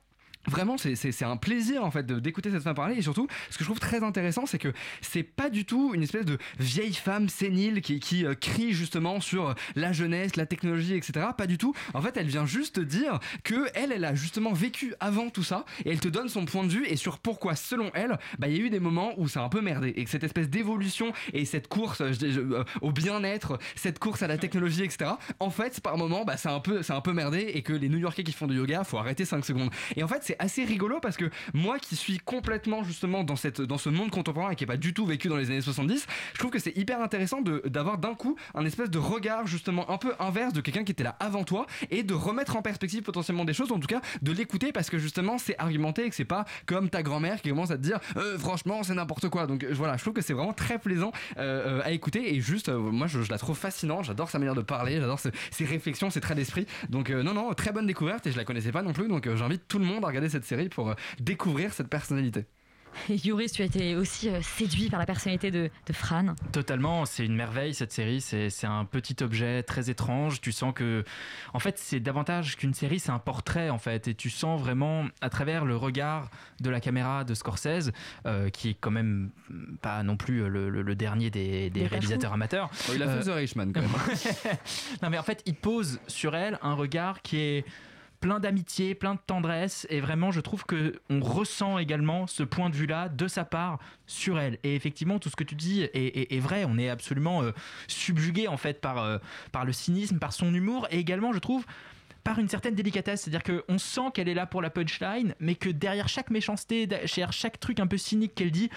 Vraiment, c'est- c'est c'est un plaisir en fait d'écouter cette femme parler et surtout, ce que je trouve très intéressant, c'est que c'est pas du tout une espèce de vieille femme sénile qui, qui euh, crie justement sur la jeunesse, la technologie, etc. Pas du tout. En fait, elle vient juste dire que elle, elle a justement vécu avant tout ça et elle te donne son point de vue et sur pourquoi, selon elle, bah, il y a eu des moments où ça a un peu merdé et que cette espèce d'évolution et cette course je- euh, au bien-être, cette course à la technologie, etc. En fait, par moment, bah, c'est un peu, c'est un peu merdé et que les New-Yorkais qui font du yoga, faut arrêter 5 secondes. Et en fait, c'est assez rigolo parce que moi qui suis complètement justement dans, cette, dans ce monde contemporain et qui n'est pas du tout vécu dans les années 70, je trouve que c'est hyper intéressant d'avoir d'un coup un espèce de regard justement un peu inverse de quelqu'un qui était là avant toi et de remettre en perspective potentiellement des choses, en tout cas de l'écouter parce que justement c'est argumenté et que c'est pas comme ta grand-mère qui commence à te dire Euh, franchement c'est n'importe quoi. Donc voilà, je trouve que c'est vraiment très plaisant euh, euh, à écouter et juste moi je, je la trouve fascinante, j'adore sa manière de parler, j'adore ce- ses réflexions, ses traits d'esprit. Donc non non, très bonne découverte et je la connaissais pas non plus donc j'invite tout le monde à regarder cette série pour euh, découvrir cette personnalité. Et Yuris, tu as été aussi euh, séduit par la personnalité de, de Fran. Totalement, c'est une merveille cette série. C'est c'est un petit objet très étrange. Tu sens que, en fait, c'est davantage qu'une série, c'est un portrait en fait. Et tu sens vraiment à travers le regard de la caméra de Scorsese, euh, qui est quand même pas non plus le, le- le dernier des, réalisateurs fou. amateurs. Oh, il a fait Euh, The Richman quand même. non mais en fait, il pose sur elle un regard qui est plein d'amitié, plein de tendresse et vraiment je trouve que on ressent également ce point de vue-là de sa part sur elle et effectivement tout ce que tu dis est, vrai, on est absolument euh, subjugué en fait par, euh, par le cynisme, par son humour et également je trouve par une certaine délicatesse. C'est-à-dire qu'on sent qu'elle est là pour la punchline, mais que derrière chaque méchanceté, derrière chaque truc un peu cynique qu'elle dit,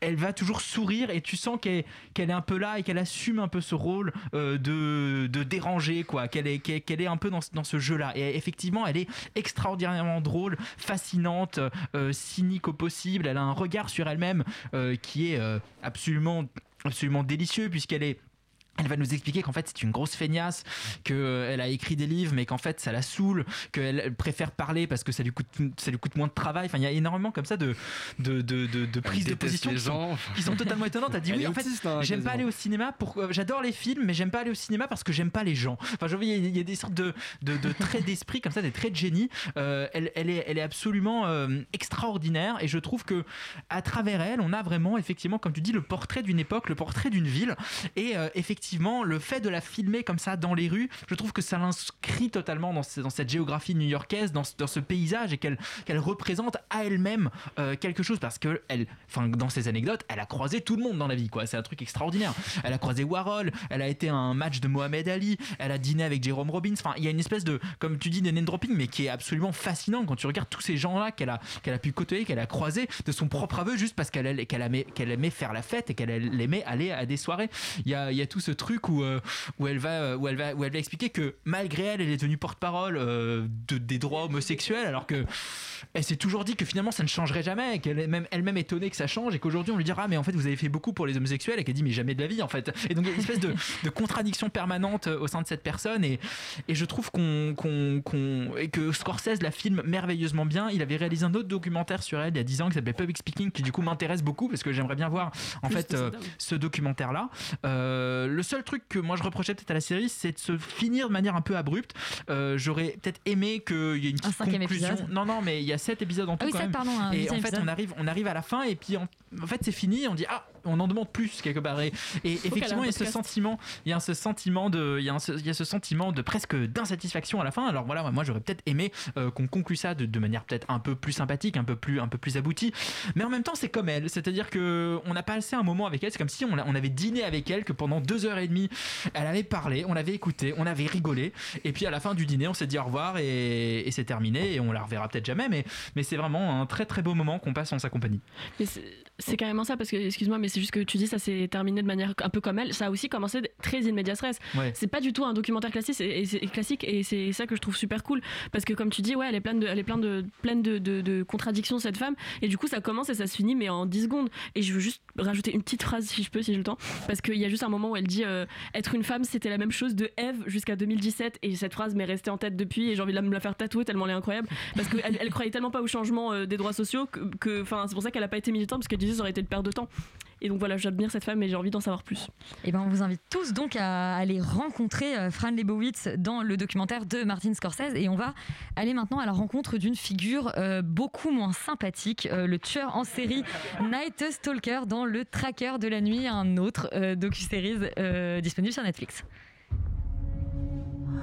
elle va toujours sourire et tu sens qu'elle est un peu là et qu'elle assume un peu ce rôle euh, de, déranger, quoi, qu'elle est, qu'elle est un peu dans, dans ce jeu-là. Et effectivement, elle est extraordinairement drôle, fascinante, euh, cynique au possible. Elle a un regard sur elle-même euh, qui est absolument, absolument délicieux puisqu'elle est elle va nous expliquer qu'en fait c'est une grosse feignasse, qu'elle a écrit des livres mais qu'en fait ça la saoule, qu'elle elle préfère parler parce que ça lui coûte, ça lui coûte moins de travail. Enfin, il y a énormément comme ça de, de, de, de, de prises de position qui sont, qui sont totalement étonnantes. Elle dit oui, en fait, hein, j'aime pas aller au cinéma. Pour, euh, j'adore les films, mais j'aime pas aller au cinéma parce que j'aime pas les gens. Enfin, je il y a- il y a des sortes de, de, de traits d'esprit comme ça, des traits de génie. Euh, elle, elle, est, elle est absolument euh, extraordinaire et je trouve que à travers elle, on a vraiment effectivement, comme tu dis, le portrait d'une époque, le portrait d'une ville et euh, effectivement le fait de la filmer comme ça dans les rues, je trouve que ça l'inscrit totalement dans, ce- dans cette géographie new-yorkaise, dans, ce- paysage et qu'elle représente à elle-même euh, quelque chose parce que enfin dans ses anecdotes, elle a croisé tout le monde dans la vie quoi. C'est un truc extraordinaire. Elle a croisé Warhol, elle a été à un match de Mohamed Ali, elle a dîné avec Jerome Robbins. Enfin, il y a une espèce de, comme tu dis, de name dropping, mais qui est absolument fascinant quand tu regardes tous ces gens-là qu'elle a, pu côtoyer, qu'elle a croisé de son propre aveu juste parce qu'elle aimait- faire la fête et qu'elle aimait aller à des soirées. Il y a, y a tout ce truc où, euh, où elle va, où elle va, où elle va expliquer que malgré elle, elle est devenue porte-parole euh, de, des droits homosexuels, alors que elle s'est toujours dit que finalement ça ne changerait jamais, et qu'elle est même elle-même étonnée que ça change et qu'aujourd'hui on lui dira ah, mais en fait vous avez fait beaucoup pour les homosexuels et qu'elle dit mais jamais de la vie en fait. Et donc il y a une espèce de, de contradiction permanente euh, au sein de cette personne et, et je trouve qu'on, qu'on, qu'on- et que Scorsese la filme merveilleusement bien. Il avait réalisé un autre documentaire sur elle il y a 10 ans qui s'appelait Public Speaking qui du coup m'intéresse beaucoup parce que j'aimerais bien voir en Plus fait euh, ce documentaire là. le seul truc que moi je reprochais peut-être à la série c'est de se finir de manière un peu abrupte. Euh, j'aurais peut-être aimé qu'il y ait une petite cinquième conclusion. épisode. Non non mais il y a 7 épisodes en Ah tout oui, quand sept, même. pardon, un et en fait épisode. on arrive on arrive à la fin et puis en, en fait c'est fini on dit ah on en demande plus quelque part. Et, et effectivement il y a ce sentiment il y a ce sentiment de il y a, un- il y a ce sentiment de presque d'insatisfaction à la fin. Alors voilà moi j'aurais peut-être aimé euh, qu'on conclue ça de, de manière peut-être un peu plus sympathique un peu plus un peu plus aboutie. Mais en même temps c'est comme elle. C'est-à-dire que on a passé un moment avec elle. C'est comme si on, on avait dîné avec elle que pendant deux heures et demie elle avait parlé on avait écouté on avait rigolé. Et puis à la fin du dîner on s'est dit au revoir et, et c'est terminé. Et on la reverra peut-être jamais mais mais c'est vraiment un très très beau moment qu'on passe en sa compagnie. Mais c'est- carrément ça parce que excuse-moi mais c'est juste que tu dis ça s'est terminé de manière un peu comme elle. Ça a aussi commencé très in medias res Ouais. c'est pas du tout un documentaire classique et c'est classique et c'est ça que je trouve super cool. Parce que comme tu dis ouais elle est pleine de elle est pleine de pleine de, de- de contradictions cette femme. Et du coup ça commence et ça se finit mais en 10 secondes. Et je veux juste rajouter une petite phrase si je peux si j'ai le temps. Parce qu'il y a juste un moment où elle dit euh, être une femme c'était la même chose de Eve jusqu'à 2017 et cette phrase m'est restée en tête depuis et j'ai envie de la- me la faire tatouer tellement elle est incroyable. Parce qu'elle elle croyait tellement pas au changement euh, des droits sociaux que- enfin c'est pour ça qu'elle a pas été militante parce qu'elle disait ça aurait été une perte de temps et donc voilà j'admire cette femme et j'ai envie d'en savoir plus Et ben, on vous invite tous donc à aller rencontrer euh, Fran Lebowitz dans le documentaire de Martin Scorsese. Et on va aller maintenant à la rencontre d'une figure euh, beaucoup moins sympathique, euh, le tueur en série Night Stalker dans Le Tracker de la nuit, un autre docu-series euh, disponible sur Netflix.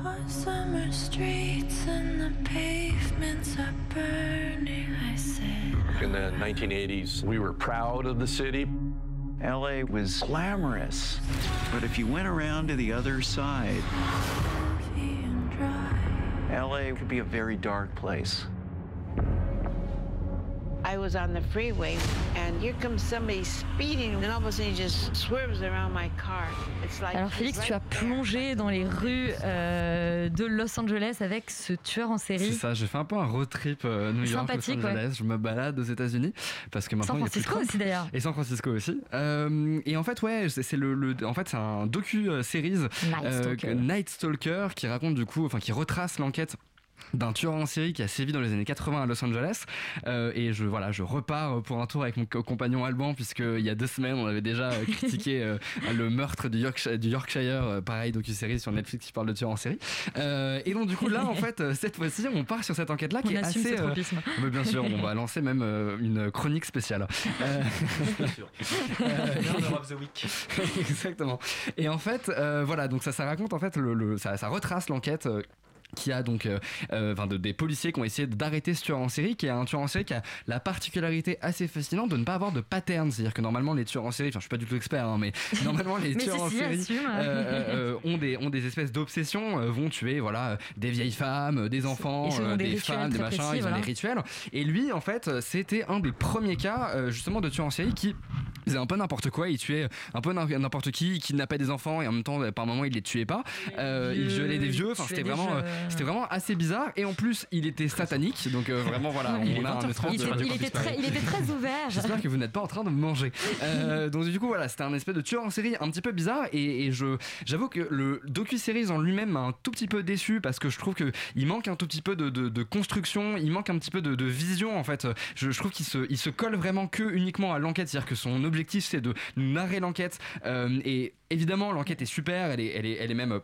Hot summer streets and the pavements are burning. I said, In the 1980s, we were proud of the city. LA was glamorous. But if you went around to the other side, LA could be a very dark place. I was on the freeway, and here comes somebody speeding, and all of a sudden he just swerves around my car. It's like Alors Félix, tu as plongé dans les rues euh, de Los Angeles avec ce tueur en C'est série. ça, j'ai fait un peu un road trip euh, New York, Los ouais. Angeles. Je me balade aux États-Unis parce que maintenant San il y a plus Francisco aussi d'ailleurs. Et San Francisco aussi. Euh, et en fait, ouais, c'est c'est le, le- en fait, c'est un docu series Night Stalker. Night Stalker qui raconte du coup, enfin, qui retrace l'enquête d'un tueur en série qui a sévi dans les années 80 à Los Angeles Euh, et je voilà je repars pour un tour avec mon co- compagnon Alban puisque il y a deux semaines on avait déjà euh, critiqué euh, le meurtre du Yorkshire, du Yorkshire euh, pareil docu-série sur Netflix qui parle de tueur en série Euh, et donc du coup là en fait euh, cette fois-ci on part sur cette enquête là qui On est assez mais bien sûr on va lancer même euh, une chronique spéciale Euh, Winner of the week. Exactement. Et en fait, euh, voilà, donc ça, ça raconte en fait, le, le- ça, ça retrace l'enquête. Qui a donc euh, euh, enfin de- des policiers qui ont essayé d'arrêter ce tueur en série qui est un tueur en série qui a la particularité assez fascinante de ne pas avoir de pattern. C'est à dire que normalement les tueurs en série enfin je suis pas du tout expert hein, mais normalement les tueurs en si, série euh, euh, ont des ont des espèces d'obsessions vont tuer voilà des vieilles femmes des enfants des femmes des machins précis, ils ont des rituels. Et lui en fait c'était un des premiers cas justement de tueur en série qui faisait un peu n'importe quoi. Il tuait un peu n'im- n'importe qui il kidnappait des enfants et en même temps par moment il les tuait pas. Il violait des vieux. enfin c'était vraiment. C'était vraiment assez bizarre. Et en plus il était satanique. Donc euh, vraiment voilà on a un 20h30, espèce il, était, il était très, il était très ouvert. J'espère que vous n'êtes pas en train de me manger. Euh, donc du coup voilà, c'était un espèce de tueur en série un petit peu bizarre. Et, et je j'avoue que le docu-series en lui-même m'a un tout petit peu déçu parce que je trouve que il manque un tout petit peu de, de- de construction, il manque un petit peu de, de vision en fait. Je, je trouve qu'il se il se colle vraiment que uniquement à l'enquête, c'est-à-dire que son objectif c'est de narrer l'enquête. Euh, et évidemment l'enquête est super, elle est elle est elle est même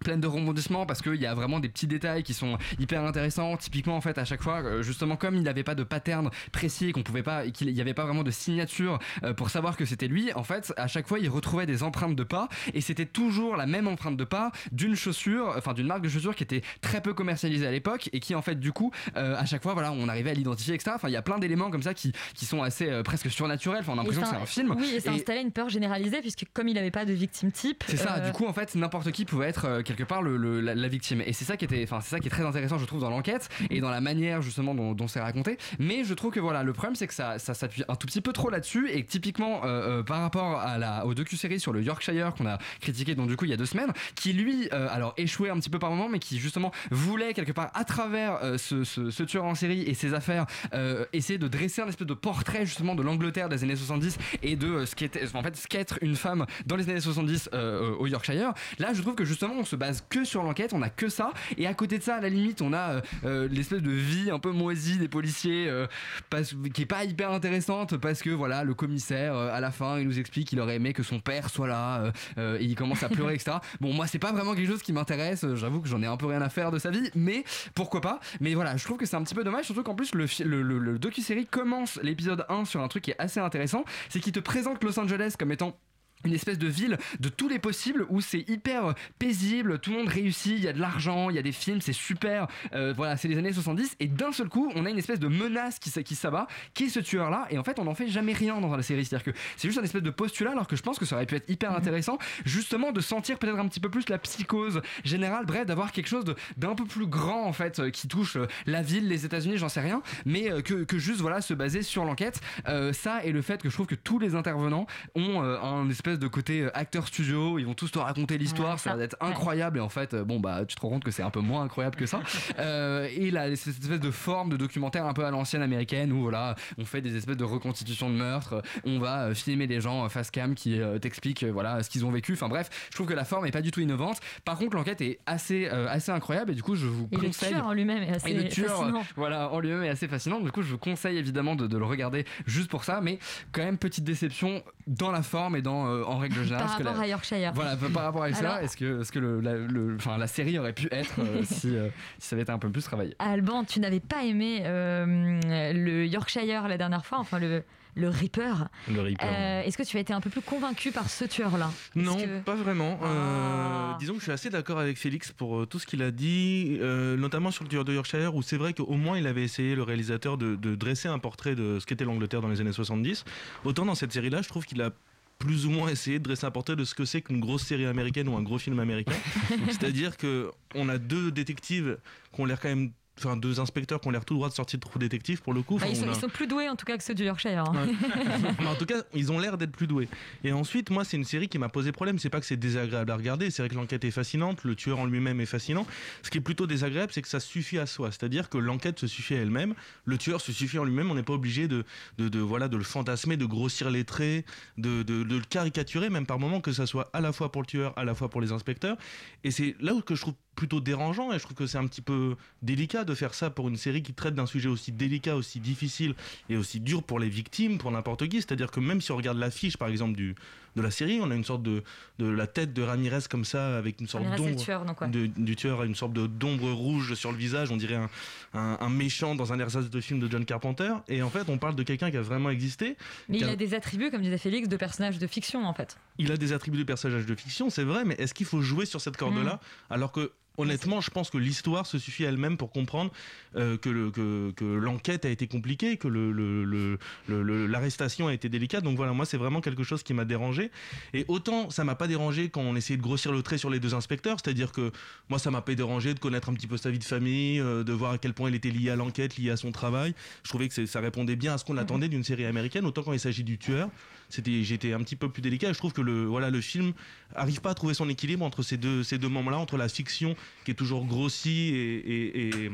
pleine de rebondissements parce qu'il y a vraiment des petits détails qui sont hyper intéressants. Typiquement en fait à chaque fois euh, justement comme il n'avait pas de pattern précis et qu'on pouvait pas qu'il n'y avait pas vraiment de signature euh, pour savoir que c'était lui en fait à chaque fois il retrouvait des empreintes de pas. Et c'était toujours la même empreinte de pas d'une chaussure enfin d'une marque de chaussure qui était très peu commercialisée à l'époque et qui en fait du coup euh, à chaque fois voilà on arrivait à l'identifier etc enfin il y a plein d'éléments comme ça qui, qui sont assez euh, presque surnaturels. Enfin on a l'impression que c'est un film Oui, et ça installait une peur généralisée, puisque comme il n'avait pas de victime type. c'est ça, du coup en fait n'importe qui pouvait être quelque part le, la, victime et c'est ça qui était, enfin c'est ça qui est très intéressant je trouve dans l'enquête et dans la manière justement dont, c'est raconté. Mais je trouve que voilà le problème c'est que ça, ça s'appuie un tout petit peu trop là-dessus et que typiquement euh, euh, par rapport à la au docu série sur le Yorkshire qu'on a critiqué donc du coup il y a deux semaines, qui lui euh, alors échouait un petit peu par moment mais qui justement voulait quelque part à travers ce, ce- tueur en série et ses affaires essayer de dresser un espèce de portrait justement de l'Angleterre des années 70 et de ce qui était en fait ce qu'être une femme dans les années 70 euh, au Yorkshire. Là, je trouve que justement, on se base que sur l'enquête, on a que ça, et à côté de ça, à la limite, on a euh, euh, l'espèce de vie un peu moisie des policiers, euh, parce- qui est pas hyper intéressante parce que voilà, le commissaire euh, à la fin, il nous explique qu'il aurait aimé que son père soit là, et il commence à pleurer, etc. Bon, moi, c'est pas vraiment quelque chose qui m'intéresse. J'avoue que j'en ai un peu rien à faire de sa vie, mais pourquoi pas. Mais voilà, je trouve que c'est un petit peu dommage, surtout qu'en plus le, le, le docu-série commence l'épisode 1 sur un truc qui est assez intéressant, c'est qu'il te présente Los Angeles comme étant une espèce de ville de tous les possibles où c'est hyper paisible, tout le monde réussit, il y a de l'argent, il y a des films, c'est super. Euh, voilà, c'est les années 70 et d'un seul coup, on a une espèce de menace qui, qui s'abat, qui est ce tueur là et en fait, on n'en fait jamais rien dans la série. C'est-à-dire que c'est juste un espèce de postulat alors que je pense que ça aurait pu être hyper intéressant justement de sentir peut-être un petit peu plus la psychose générale, bref, d'avoir quelque chose d'un peu plus grand en fait euh, qui touche euh, la ville, les États-Unis, j'en sais rien, mais euh, que, que juste voilà se baser sur l'enquête. Euh, ça et le fait que je trouve que tous les intervenants ont euh, un espèce de côté euh, acteur studio, ils vont tous te raconter l'histoire, Ouais, ça va être incroyable et en fait euh, bon bah tu te rends compte que c'est un peu moins incroyable que ça. Euh, et là cette espèce de forme de documentaire un peu à l'ancienne américaine où voilà on fait des espèces de reconstitutions de meurtres, on va filmer les gens face cam qui t'expliquent voilà ce qu'ils ont vécu. Enfin bref, je trouve que la forme est pas du tout innovante. Par contre l'enquête est assez euh, assez incroyable et du coup je vous Et le conseille. tueur en lui-même est assez Et le tueur, fascinant. voilà, en lui-même est assez fascinant. Du coup, je vous conseille évidemment de, de le regarder juste pour ça, mais quand même petite déception dans la forme et dans euh, en règle générale. Par que rapport la- à Yorkshire. Voilà, par rapport à ça, est-ce que, est-ce que le, la, le- enfin, la série aurait pu être euh, si, euh, si ça avait été un peu plus travaillé? Alban, tu n'avais pas aimé le Yorkshire la dernière fois, enfin le, le Reaper. Le Reaper. Euh, Est-ce que tu as été un peu plus convaincu par ce tueur-là? Non, que- pas vraiment. Euh, Ah. disons que je suis assez d'accord avec Félix pour euh, tout ce qu'il a dit, euh, notamment sur le tueur de Yorkshire, où c'est vrai qu'au moins il avait essayé, le réalisateur, de, de dresser un portrait de ce qu'était l'Angleterre dans les années 70. Autant dans cette série-là, je trouve qu'il a plus ou moins essayé de dresser un portrait de ce que c'est qu'une grosse série américaine ou un gros film américain. C'est-à-dire que on a deux détectives qui ont l'air quand même, enfin deux inspecteurs qui ont l'air tout droit de sortir de Trou Détective pour le coup. Bah, ils, sont, on a- ils sont plus doués en tout cas que ceux du Yorkshire. hein. en tout cas, ils ont l'air d'être plus doués. Et ensuite, moi, c'est une série qui m'a posé problème. C'est pas que c'est désagréable à regarder. C'est vrai que l'enquête est fascinante, le tueur en lui-même est fascinant. Ce qui est plutôt désagréable, c'est que ça suffit à soi. C'est-à-dire que l'enquête se suffit à elle-même. Le tueur se suffit en lui-même. On n'est pas obligé de, de, de, voilà, de le fantasmer, de grossir les traits, de, de, de le caricaturer, même par moment, que ça soit à la fois pour le tueur, à la fois pour les inspecteurs. Et c'est là où que je trouve plutôt dérangeant et je trouve que c'est un petit peu délicat de faire ça pour une série qui traite d'un sujet aussi délicat, aussi difficile et aussi dur pour les victimes, pour n'importe qui. C'est-à-dire que même si on regarde l'affiche, par exemple, du, de la série, on a une sorte de, de la tête de Ramirez comme ça, avec une sorte d'ombre tueur, donc, ouais. de- du tueur, une sorte d'ombre rouge sur le visage. On dirait un, un, un méchant dans un ersatz de film de John Carpenter. Et en fait, on parle de quelqu'un qui a vraiment existé. Mais il a des attributs, comme disait Félix, de personnages de fiction en fait. il a des attributs de personnage de fiction, c'est vrai, mais est-ce qu'il faut jouer sur cette corde-là Mm. alors que Honnêtement, je pense que l'histoire se suffit elle-même pour comprendre euh, que, le- que, que l'enquête a été compliquée, que le, le- le- le- le- l'arrestation a été délicate. Donc voilà, moi, c'est vraiment quelque chose qui m'a dérangé. Et autant ça m'a pas dérangé quand on essayait de grossir le trait sur les deux inspecteurs, c'est-à-dire que moi, ça m'a pas dérangé de connaître un petit peu sa vie de famille, euh, de voir à quel point il était lié à l'enquête, lié à son travail. Je trouvais que ça répondait bien à ce qu'on attendait d'une série américaine. Autant quand il s'agit du tueur, c'était, j'étais un petit peu plus délicat. Et je trouve que le, voilà, le film arrive pas à trouver son équilibre entre ces deux, ces deux moments-là, entre la fiction qui est toujours grossie et, et, et,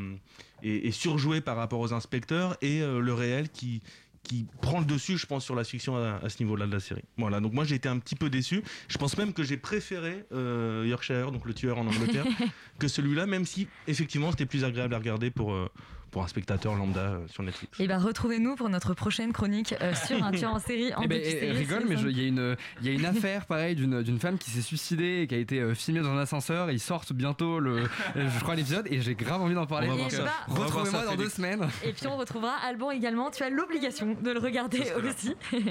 et- et surjouée par rapport aux inspecteurs et euh, le réel qui qui prend le dessus, je pense, sur la fiction à, à ce niveau-là de la série. Voilà, donc moi j'ai été un petit peu déçu. Je pense même que j'ai préféré euh, Yorkshire, donc le tueur en Angleterre, que celui-là, même si effectivement c'était plus agréable à regarder pour, euh, pour un spectateur lambda euh, sur Netflix. Et bah retrouvez-nous pour notre prochaine chronique euh, sur un tueur en série en Eh docu-série eh, rigole, mais il y, a une- il y a une affaire pareil d'une femme qui s'est suicidée et qui a été euh, filmée dans un ascenseur. Ils sortent bientôt, le, je crois, l'épisode et j'ai grave envie d'en parler. Voir Retrouvez-moi ça, dans deux semaines. Et puis on retrouvera Alban également. Tu as l'obligation de le regarder aussi.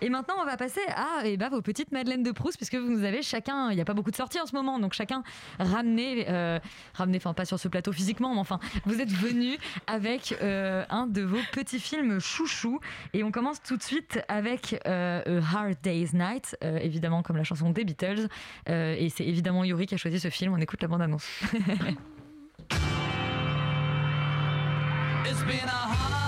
Et maintenant, on va passer à eh ben, vos petites Madeleines de Proust, puisque vous nous avez chacun. Il n'y a pas beaucoup de sorties en ce moment, donc chacun ramené, euh, ramené, enfin pas sur ce plateau physiquement, mais enfin, vous êtes venus avec euh, un de vos petits films chouchou. Et on commence tout de suite avec euh, A Hard Day's Night, euh, évidemment comme la chanson des Beatles. Et c'est évidemment Yuri qui a choisi ce film. On écoute la bande-annonce. It's been a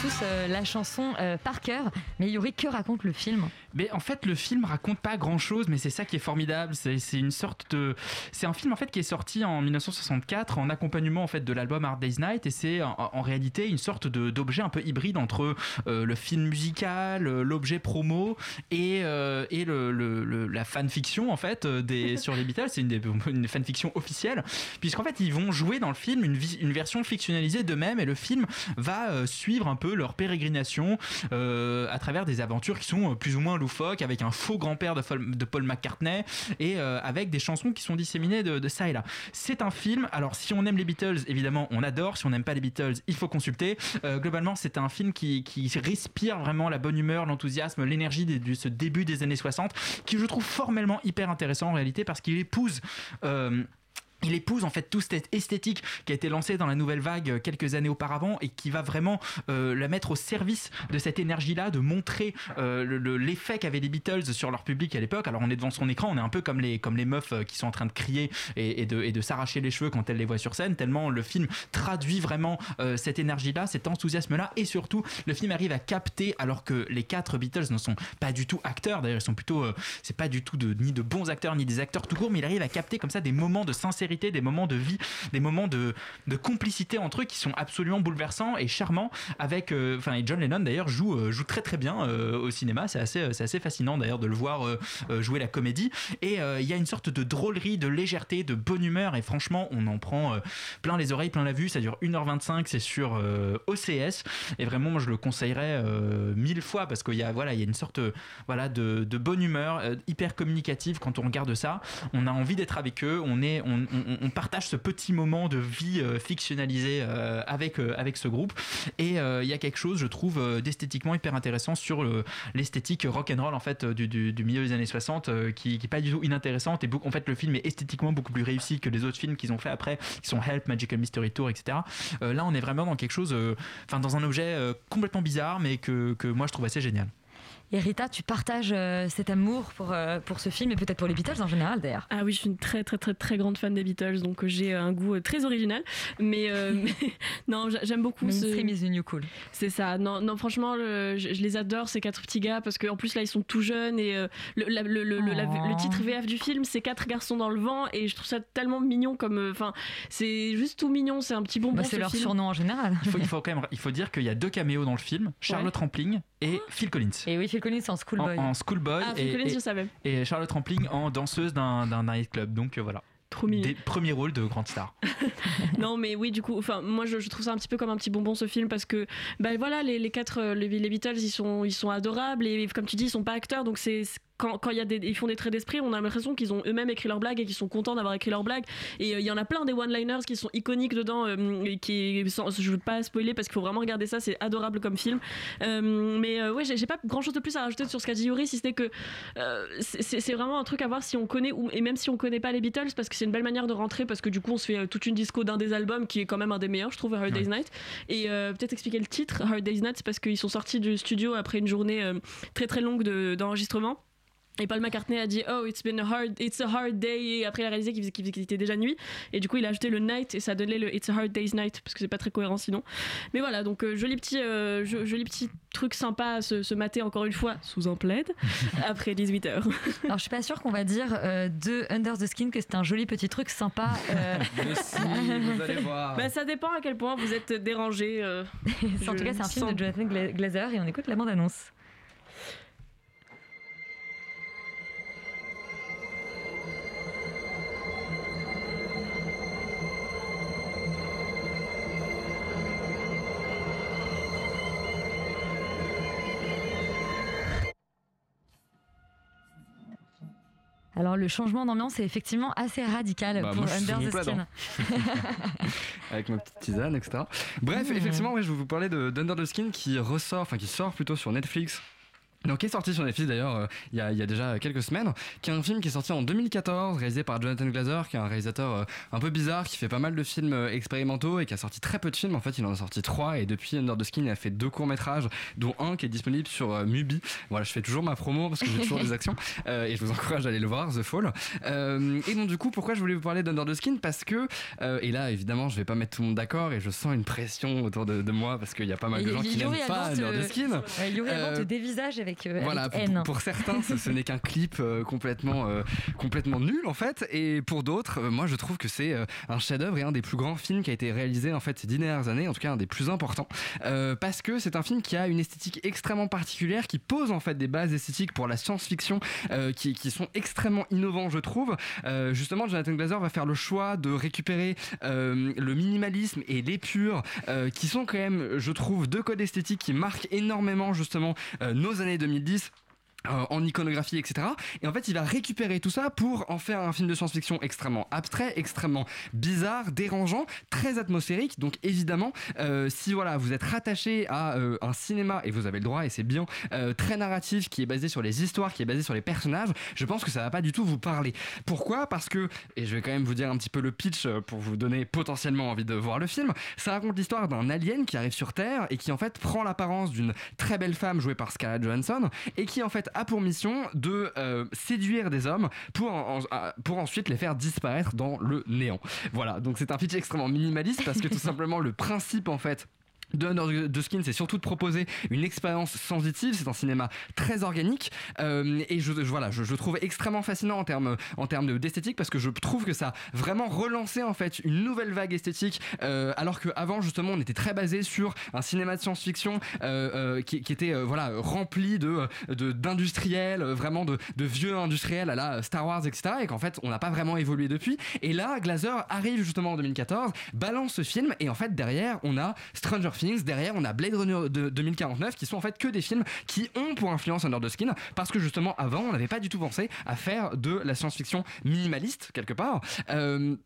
tous euh, la chanson euh, par cœur, mais Yuri, que raconte le film? Mais en fait, le film raconte pas grand chose, mais c'est ça qui est formidable. C'est une sorte de. C'est un film en fait qui est sorti en 1964 en accompagnement en fait de l'album Hard Day's Night, et c'est en, en réalité une sorte d'objet un peu hybride entre euh, le film musical, euh, l'objet promo et, euh, et le, le- le- la fanfiction en fait des, sur les Beatles. C'est une, des- une fanfiction officielle, puisqu'en fait ils vont jouer dans le film une, une version fictionnalisée d'eux-mêmes, et le film va suivre un peu leur pérégrination euh, à travers des aventures qui sont plus ou moins avec un faux grand-père de, Paul McCartney et euh, avec des chansons qui sont disséminées de, ça et là. C'est un film, alors si on aime les Beatles, évidemment on adore, si on n'aime pas les Beatles, il faut consulter. Euh, globalement, c'est un film qui, respire vraiment la bonne humeur, l'enthousiasme, l'énergie de, de ce début des années 60, qui je trouve formellement hyper intéressant en réalité parce qu'il épouse... euh, il épouse en fait toute cette esthétique qui a été lancée dans la nouvelle vague euh, quelques années auparavant et qui va vraiment euh, la mettre au service de cette énergie-là, de montrer euh, le- le- l'effet qu'avaient les Beatles sur leur public à l'époque. Alors on est devant son écran, on est un peu comme les, comme les meufs euh, qui sont en train de crier et, de, et de s'arracher les cheveux quand elles les voient sur scène, tellement le film traduit vraiment cette énergie-là, cet enthousiasme-là, et surtout le film arrive à capter, alors que les quatre Beatles ne sont pas du tout acteurs, d'ailleurs ils sont plutôt, c'est pas du tout ni de bons acteurs ni des acteurs tout court, mais il arrive à capter comme ça des moments de sincérité, des moments de vie, des moments de, de complicité entre eux qui sont absolument bouleversants et charmants. Avec, euh, enfin, et John Lennon d'ailleurs joue, euh, joue très très bien euh, au cinéma. C'est assez, c'est assez fascinant d'ailleurs de le voir euh, euh, jouer la comédie. Et euh, il y a une sorte de drôlerie, de légèreté, de bonne humeur. Et franchement, on en prend euh, plein les oreilles, plein la vue. Ça dure 1h25, c'est sur euh, OCS. Et vraiment, je le conseillerais euh, mille fois parce qu'il y a, voilà, il y a une sorte euh, voilà, de, de bonne humeur, euh, hyper communicative quand on regarde ça. On a envie d'être avec eux. On, est, on- partage ce petit moment de vie euh, fictionnalisé euh, avec, euh, avec ce groupe. Et il y a quelque chose, je trouve, d'esthétiquement hyper intéressant sur le- l'esthétique rock and roll en fait du, milieu des années 60 euh, qui, qui pas du tout inintéressante. Et en fait, le film est esthétiquement beaucoup plus réussi que les autres films qu'ils ont fait après, qui sont Help, Magical Mystery Tour, etc. Là, on est vraiment dans quelque chose, enfin, dans un objet complètement bizarre, mais que, que moi je trouve assez génial. Et Rita, tu partages euh, cet amour pour, euh, pour ce film et peut-être pour les Beatles en général d'ailleurs. Ah oui, je suis une très très très très grande fan des Beatles, donc euh, j'ai un goût euh, très original. Mais, euh, mais- non, j'a- j'aime beaucoup. ce- Mainstream is the new cool. C'est ça. Non, non franchement, le- je, je les adore ces quatre petits gars parce qu'en plus là ils sont tout jeunes et euh, le, la- le- le- le- la- Oh. le titre VF du film c'est quatre garçons dans le vent et je trouve ça tellement mignon comme, euh, enfin, c'est juste tout mignon. C'est un petit bonbon. Bah, c'est ce leur film. surnom en général. Il faut, il faut quand même il faut dire qu'il y a deux caméos dans le film Charlotte Rampling et Phil Collins. Et oui, Phil Collins en schoolboy. En, en schoolboy Ah, Phil et, Collins, et- je savais. et Charlotte Rampling en danseuse d'un nightclub. Donc euh, voilà. Trop mignon. Des premiers rôles de grande star. non, mais oui, du coup, enfin, moi, je, je trouve ça un petit peu comme un petit bonbon ce film parce que, ben voilà, les, les quatre, euh, les, les Beatles, ils sont, ils sont adorables et comme tu dis, ils sont pas acteurs, donc c'est c'est- quand, quand y a des, ils font des traits d'esprit, on a l'impression qu'ils ont eux-mêmes écrit leurs blagues et qu'ils sont contents d'avoir écrit leurs blagues. Et euh, il y en a plein des one-liners qui sont iconiques dedans, euh, et qui, sans- je veux pas spoiler parce qu'il faut vraiment regarder ça, c'est adorable comme film. Euh, mais euh, ouais, j'ai pas grand-chose de plus à rajouter sur ce qu'a dit Yuri, si ce n'est que c'est vraiment un truc à voir si on connaît ou, et même si on connaît pas les Beatles, parce que c'est une belle manière de rentrer, parce que du coup on se fait toute une disco d'un des albums qui est quand même un des meilleurs, je trouve, Hard Day's Night. Et peut-être expliquer le titre, Hard Day's Night, c'est parce qu'ils sont sortis du studio après une journée très très longue de- d'enregistrement. Et Paul McCartney a dit Oh, it's been a hard, it's a hard day. Et après, il a réalisé qu'il faisait- qu'il était déjà nuit. Et du coup, il a ajouté le night et ça donnait le It's a hard day's night parce que c'est pas très cohérent sinon. Mais voilà, donc euh, joli petit, euh, jo- joli petit truc sympa à se, se mater encore une fois sous un plaid après 18h. Alors, je suis pas sûre qu'on va dire euh, de Under the Skin que c'est un joli petit truc sympa. euh, Mais si, vous allez voir. Bah, ça dépend à quel point vous êtes dérangé. euh, en tout cas, c'est un film sens- de Jonathan Gla- Glazer et on écoute la bande-annonce. Alors le changement d'ambiance est effectivement assez radical Bah, pour moi, Under the mon Skin. hein. Avec ma petite tisane, etc. Bref, Mmh. effectivement, ouais, je vais vous parler de d'Under the Skin qui ressort, enfin qui sort plutôt sur Netflix. Donc, qui est sorti sur Netflix d'ailleurs euh, il y, a- il y a déjà quelques semaines, qui est un film qui est sorti en 2014, réalisé par Jonathan Glazer, qui est un réalisateur euh, un peu bizarre, qui fait pas mal de films euh, expérimentaux et qui a sorti très peu de films. En fait, il en a sorti trois et depuis Under the Skin, il a fait deux courts métrages, dont un qui est disponible sur Mubi. Voilà, je fais toujours ma promo parce que j'ai toujours des actions et je vous encourage à aller le voir, The Fall. Et donc du coup, pourquoi je voulais vous parler d'Under the Skin? Parce que, et là évidemment, je vais pas mettre tout le monde d'accord et je sens une pression autour de, de moi parce qu'il y a pas mal de gens qui n'aiment pas Under the Skin. Te dévisage avec, euh, voilà, avec pour, certains, ce, ce n'est qu'un clip euh, complètement, euh, complètement nul en fait, et pour d'autres, moi je trouve que c'est un chef-d'œuvre et un des plus grands films qui a été réalisé en fait ces dix dernières années, en tout cas un des plus importants, parce que c'est un film qui a une esthétique extrêmement particulière, qui pose en fait des bases esthétiques pour la science-fiction, qui, qui sont extrêmement innovants, je trouve. Justement, Jonathan Glazer va faire le choix de récupérer le minimalisme et l'épure, qui sont quand même, je trouve, deux codes esthétiques qui marquent énormément justement nos années 2010 euh, en iconographie, etc. Et en fait, il va récupérer tout ça pour en faire un film de science-fiction extrêmement abstrait, extrêmement bizarre, dérangeant, très atmosphérique. Donc évidemment, euh, si voilà, vous êtes rattaché à euh, un cinéma et vous avez le droit et c'est bien très narratif qui est basé sur les histoires, qui est basé sur les personnages, je pense que ça va pas du tout vous parler. Pourquoi? Parce que et je vais quand même vous dire un petit peu le pitch pour vous donner potentiellement envie de voir le film. Ça raconte l'histoire d'un alien qui arrive sur Terre et qui en fait prend l'apparence d'une très belle femme jouée par Scarlett Johansson et qui en fait a pour mission de euh, séduire des hommes pour, en- en- pour ensuite les faire disparaître dans le néant. Voilà, donc c'est un pitch extrêmement minimaliste parce que tout simplement le principe en fait de the Skin, c'est surtout de proposer une expérience sensitive. C'est un cinéma très organique euh, et je, je- voilà, je, trouve extrêmement fascinant en termes en termes de- d'esthétique parce que je trouve que ça a vraiment relancé en fait une nouvelle vague esthétique euh, alors qu'avant justement on était très basé sur un cinéma de science-fiction euh, euh, qui, était voilà rempli de de- d'industriels, vraiment de, de vieux industriels à la Star Wars etc. et qu'en fait on n'a pas vraiment évolué depuis. Et là Glazer arrive justement en 2014, balance ce film et en fait derrière on a Stranger Derrière on a Blade Runner de 2049 qui sont en fait que des films qui ont pour influence Under the Skin parce que justement avant on n'avait pas du tout pensé à faire de la science-fiction minimaliste quelque part. Euh,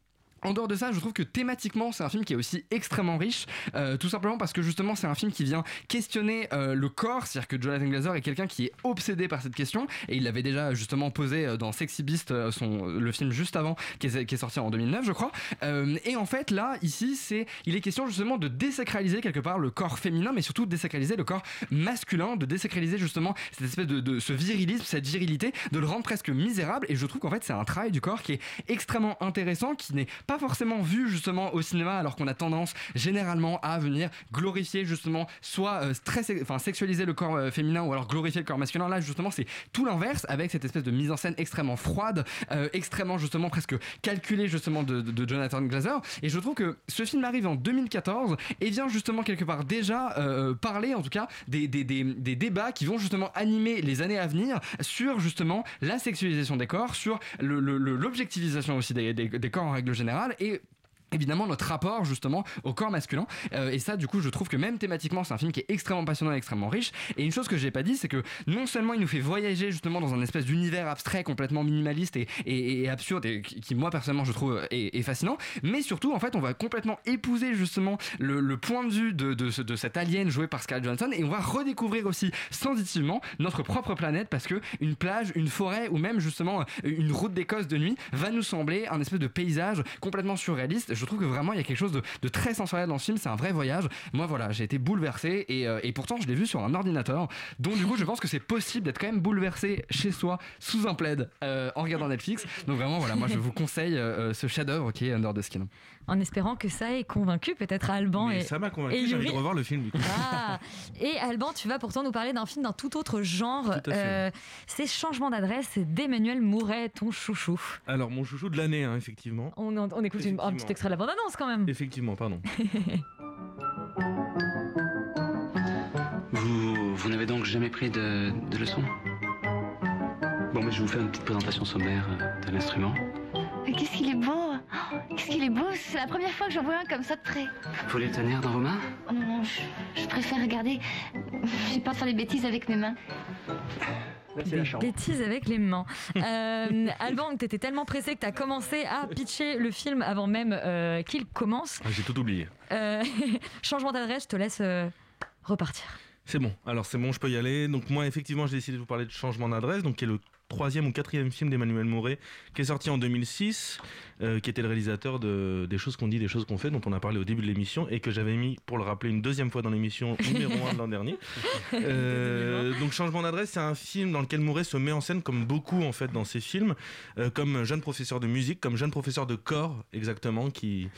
en dehors de ça, je trouve que thématiquement, c'est un film qui est aussi extrêmement riche, euh, tout simplement parce que justement, c'est un film qui vient questionner euh, le corps, c'est-à-dire que Jonathan Glazer est quelqu'un qui est obsédé par cette question, et il l'avait déjà justement posé euh, dans Sexy Beast, le film juste avant, qui est, sorti en 2009, je crois. Et en fait, là, ici, il est question justement de désacraliser quelque part le corps féminin, mais surtout de désacraliser le corps masculin, de désacraliser justement cette espèce de, de ce virilisme, cette virilité, de le rendre presque misérable. Et je trouve qu'en fait, c'est un travail du corps qui est extrêmement intéressant, qui n'est pas forcément vu justement au cinéma, alors qu'on a tendance généralement à venir glorifier justement soit euh, très, enfin, sexualiser le corps euh, féminin ou alors glorifier le corps masculin. Là, justement, c'est tout l'inverse avec cette espèce de mise en scène extrêmement froide, euh, extrêmement justement presque calculée justement de, Jonathan Glazer. Et je trouve que ce film arrive en 2014 et vient justement quelque part déjà parler en tout cas des, des, des, des débats qui vont justement animer les années à venir sur justement la sexualisation des corps, sur le- le- le- l'objectivisation aussi des- des corps en règle générale et évidemment notre rapport justement au corps masculin. Euh, et ça du coup je trouve que même thématiquement c'est un film qui est extrêmement passionnant et extrêmement riche. Et une chose que j'ai pas dit c'est que non seulement il nous fait voyager justement dans un espèce d'univers abstrait complètement minimaliste et, et- absurde et qui, moi personnellement je trouve est, fascinant mais surtout en fait on va complètement épouser justement le, point de vue de, de, ce- de cet alien joué par Scarlett Johansson. Et on va redécouvrir aussi sensitivement notre propre planète parce que une plage une forêt ou même justement une route d'Écosse de nuit va nous sembler un espèce de paysage complètement surréaliste je trouve que vraiment il y a quelque chose de, très sensoriel dans ce film c'est un vrai voyage. Moi voilà j'ai été bouleversé et, euh, et pourtant je l'ai vu sur un ordinateur. Donc du coup je pense que c'est possible d'être quand même bouleversé chez soi sous un plaid euh, en regardant Netflix. Donc vraiment voilà moi je vous conseille euh, ce chef d'œuvre qui est Under the Skin En espérant que ça ait convaincu peut-être Alban Mais et ça m'a convaincu, et j'ai envie Yuri. de revoir le film du coup. Ah Et Alban, tu vas pourtant nous parler d'un film d'un tout autre genre. Tout à fait. Euh, c'est Changement d'adresse d'Emmanuel Mouret, ton chouchou. Alors, mon chouchou de l'année, hein, effectivement. On, en- on écoute une- un petit extrait de la bande-annonce quand même. Effectivement, pardon. Vous, vous n'avez donc jamais pris de, de leçons? Bon, mais je vous fais une petite présentation sommaire euh, de l'instrument. Mais Qu'est-ce qu'il est beau Oh, Qu'est-ce qu'il est beau C'est la première fois que j'en vois un comme ça de près. Vous voulez le tenir dans vos mains? Oh non, non, je, je préfère regarder. J'ai peur de faire des bêtises avec mes mains. Des bêtises avec les mains. Euh, Alban, t'étais tellement pressé que t'as commencé à pitcher le film avant même euh, qu'il commence. Ah, J'ai tout oublié. Euh, changement d'adresse, je te laisse euh, repartir. C'est bon, alors c'est bon, je peux y aller. Donc moi, effectivement, j'ai décidé de vous parler de Changement d'adresse, donc qui est le troisième ou quatrième film d'Emmanuel Mouret, qui est sorti en 2006, euh, qui était le réalisateur de Des choses qu'on dit, des choses qu'on fait, dont on a parlé au début de l'émission, et que j'avais mis, pour le rappeler, une deuxième fois dans l'émission numéro 1 de l'an dernier. Euh, donc Changement d'adresse, c'est un film dans lequel Mouret se met en scène, comme beaucoup en fait dans ses films, euh, comme jeune professeur de musique, comme jeune professeur de corps, exactement, qui,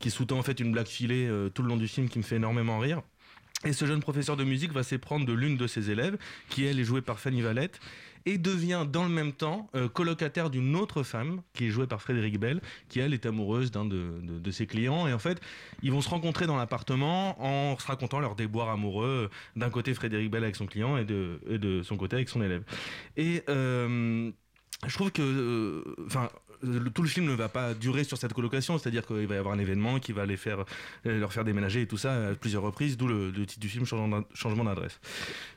qui sous-tend en fait une blague filée tout le long du film qui me fait énormément rire. Et ce jeune professeur de musique va s'éprendre de l'une de ses élèves, qui elle est jouée par Fanny Valette, et devient dans le même temps euh, colocataire d'une autre femme, qui est jouée par Frédéric Bell, qui elle est amoureuse d'un de, ses clients. Et en fait, ils vont se rencontrer dans l'appartement en se racontant leurs déboires amoureux, d'un côté Frédéric Bell avec son client et de, son côté avec son élève. Et euh, je trouve que, euh, enfin, le- tout le film ne va pas durer sur cette colocation, c'est-à-dire qu'il va y avoir un événement qui va les faire, euh, leur faire déménager et tout ça à plusieurs reprises, d'où le, titre du film Changement d'ad- Changement d'adresse.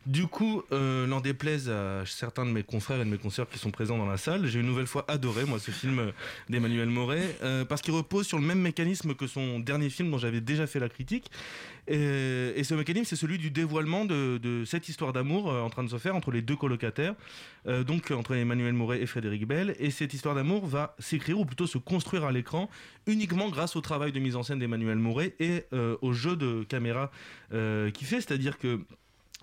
Du coup, euh, n'en déplaise à certains de mes confrères et de mes consoeurs qui sont présents dans la salle, j'ai une nouvelle fois adoré moi ce film euh, d'Emmanuel Moret euh, parce qu'il repose sur le même mécanisme que son dernier film dont j'avais déjà fait la critique. Et, ce mécanisme, c'est celui du dévoilement de, cette histoire d'amour euh, en train de se faire entre les deux colocataires, euh, donc entre Emmanuel Moret et Frédéric Bell. Et cette histoire d'amour va s'écrire ou plutôt se construire à l'écran uniquement grâce au travail de mise en scène d'Emmanuel Moret et euh, au jeu de caméra qu'il fait, c'est-à-dire que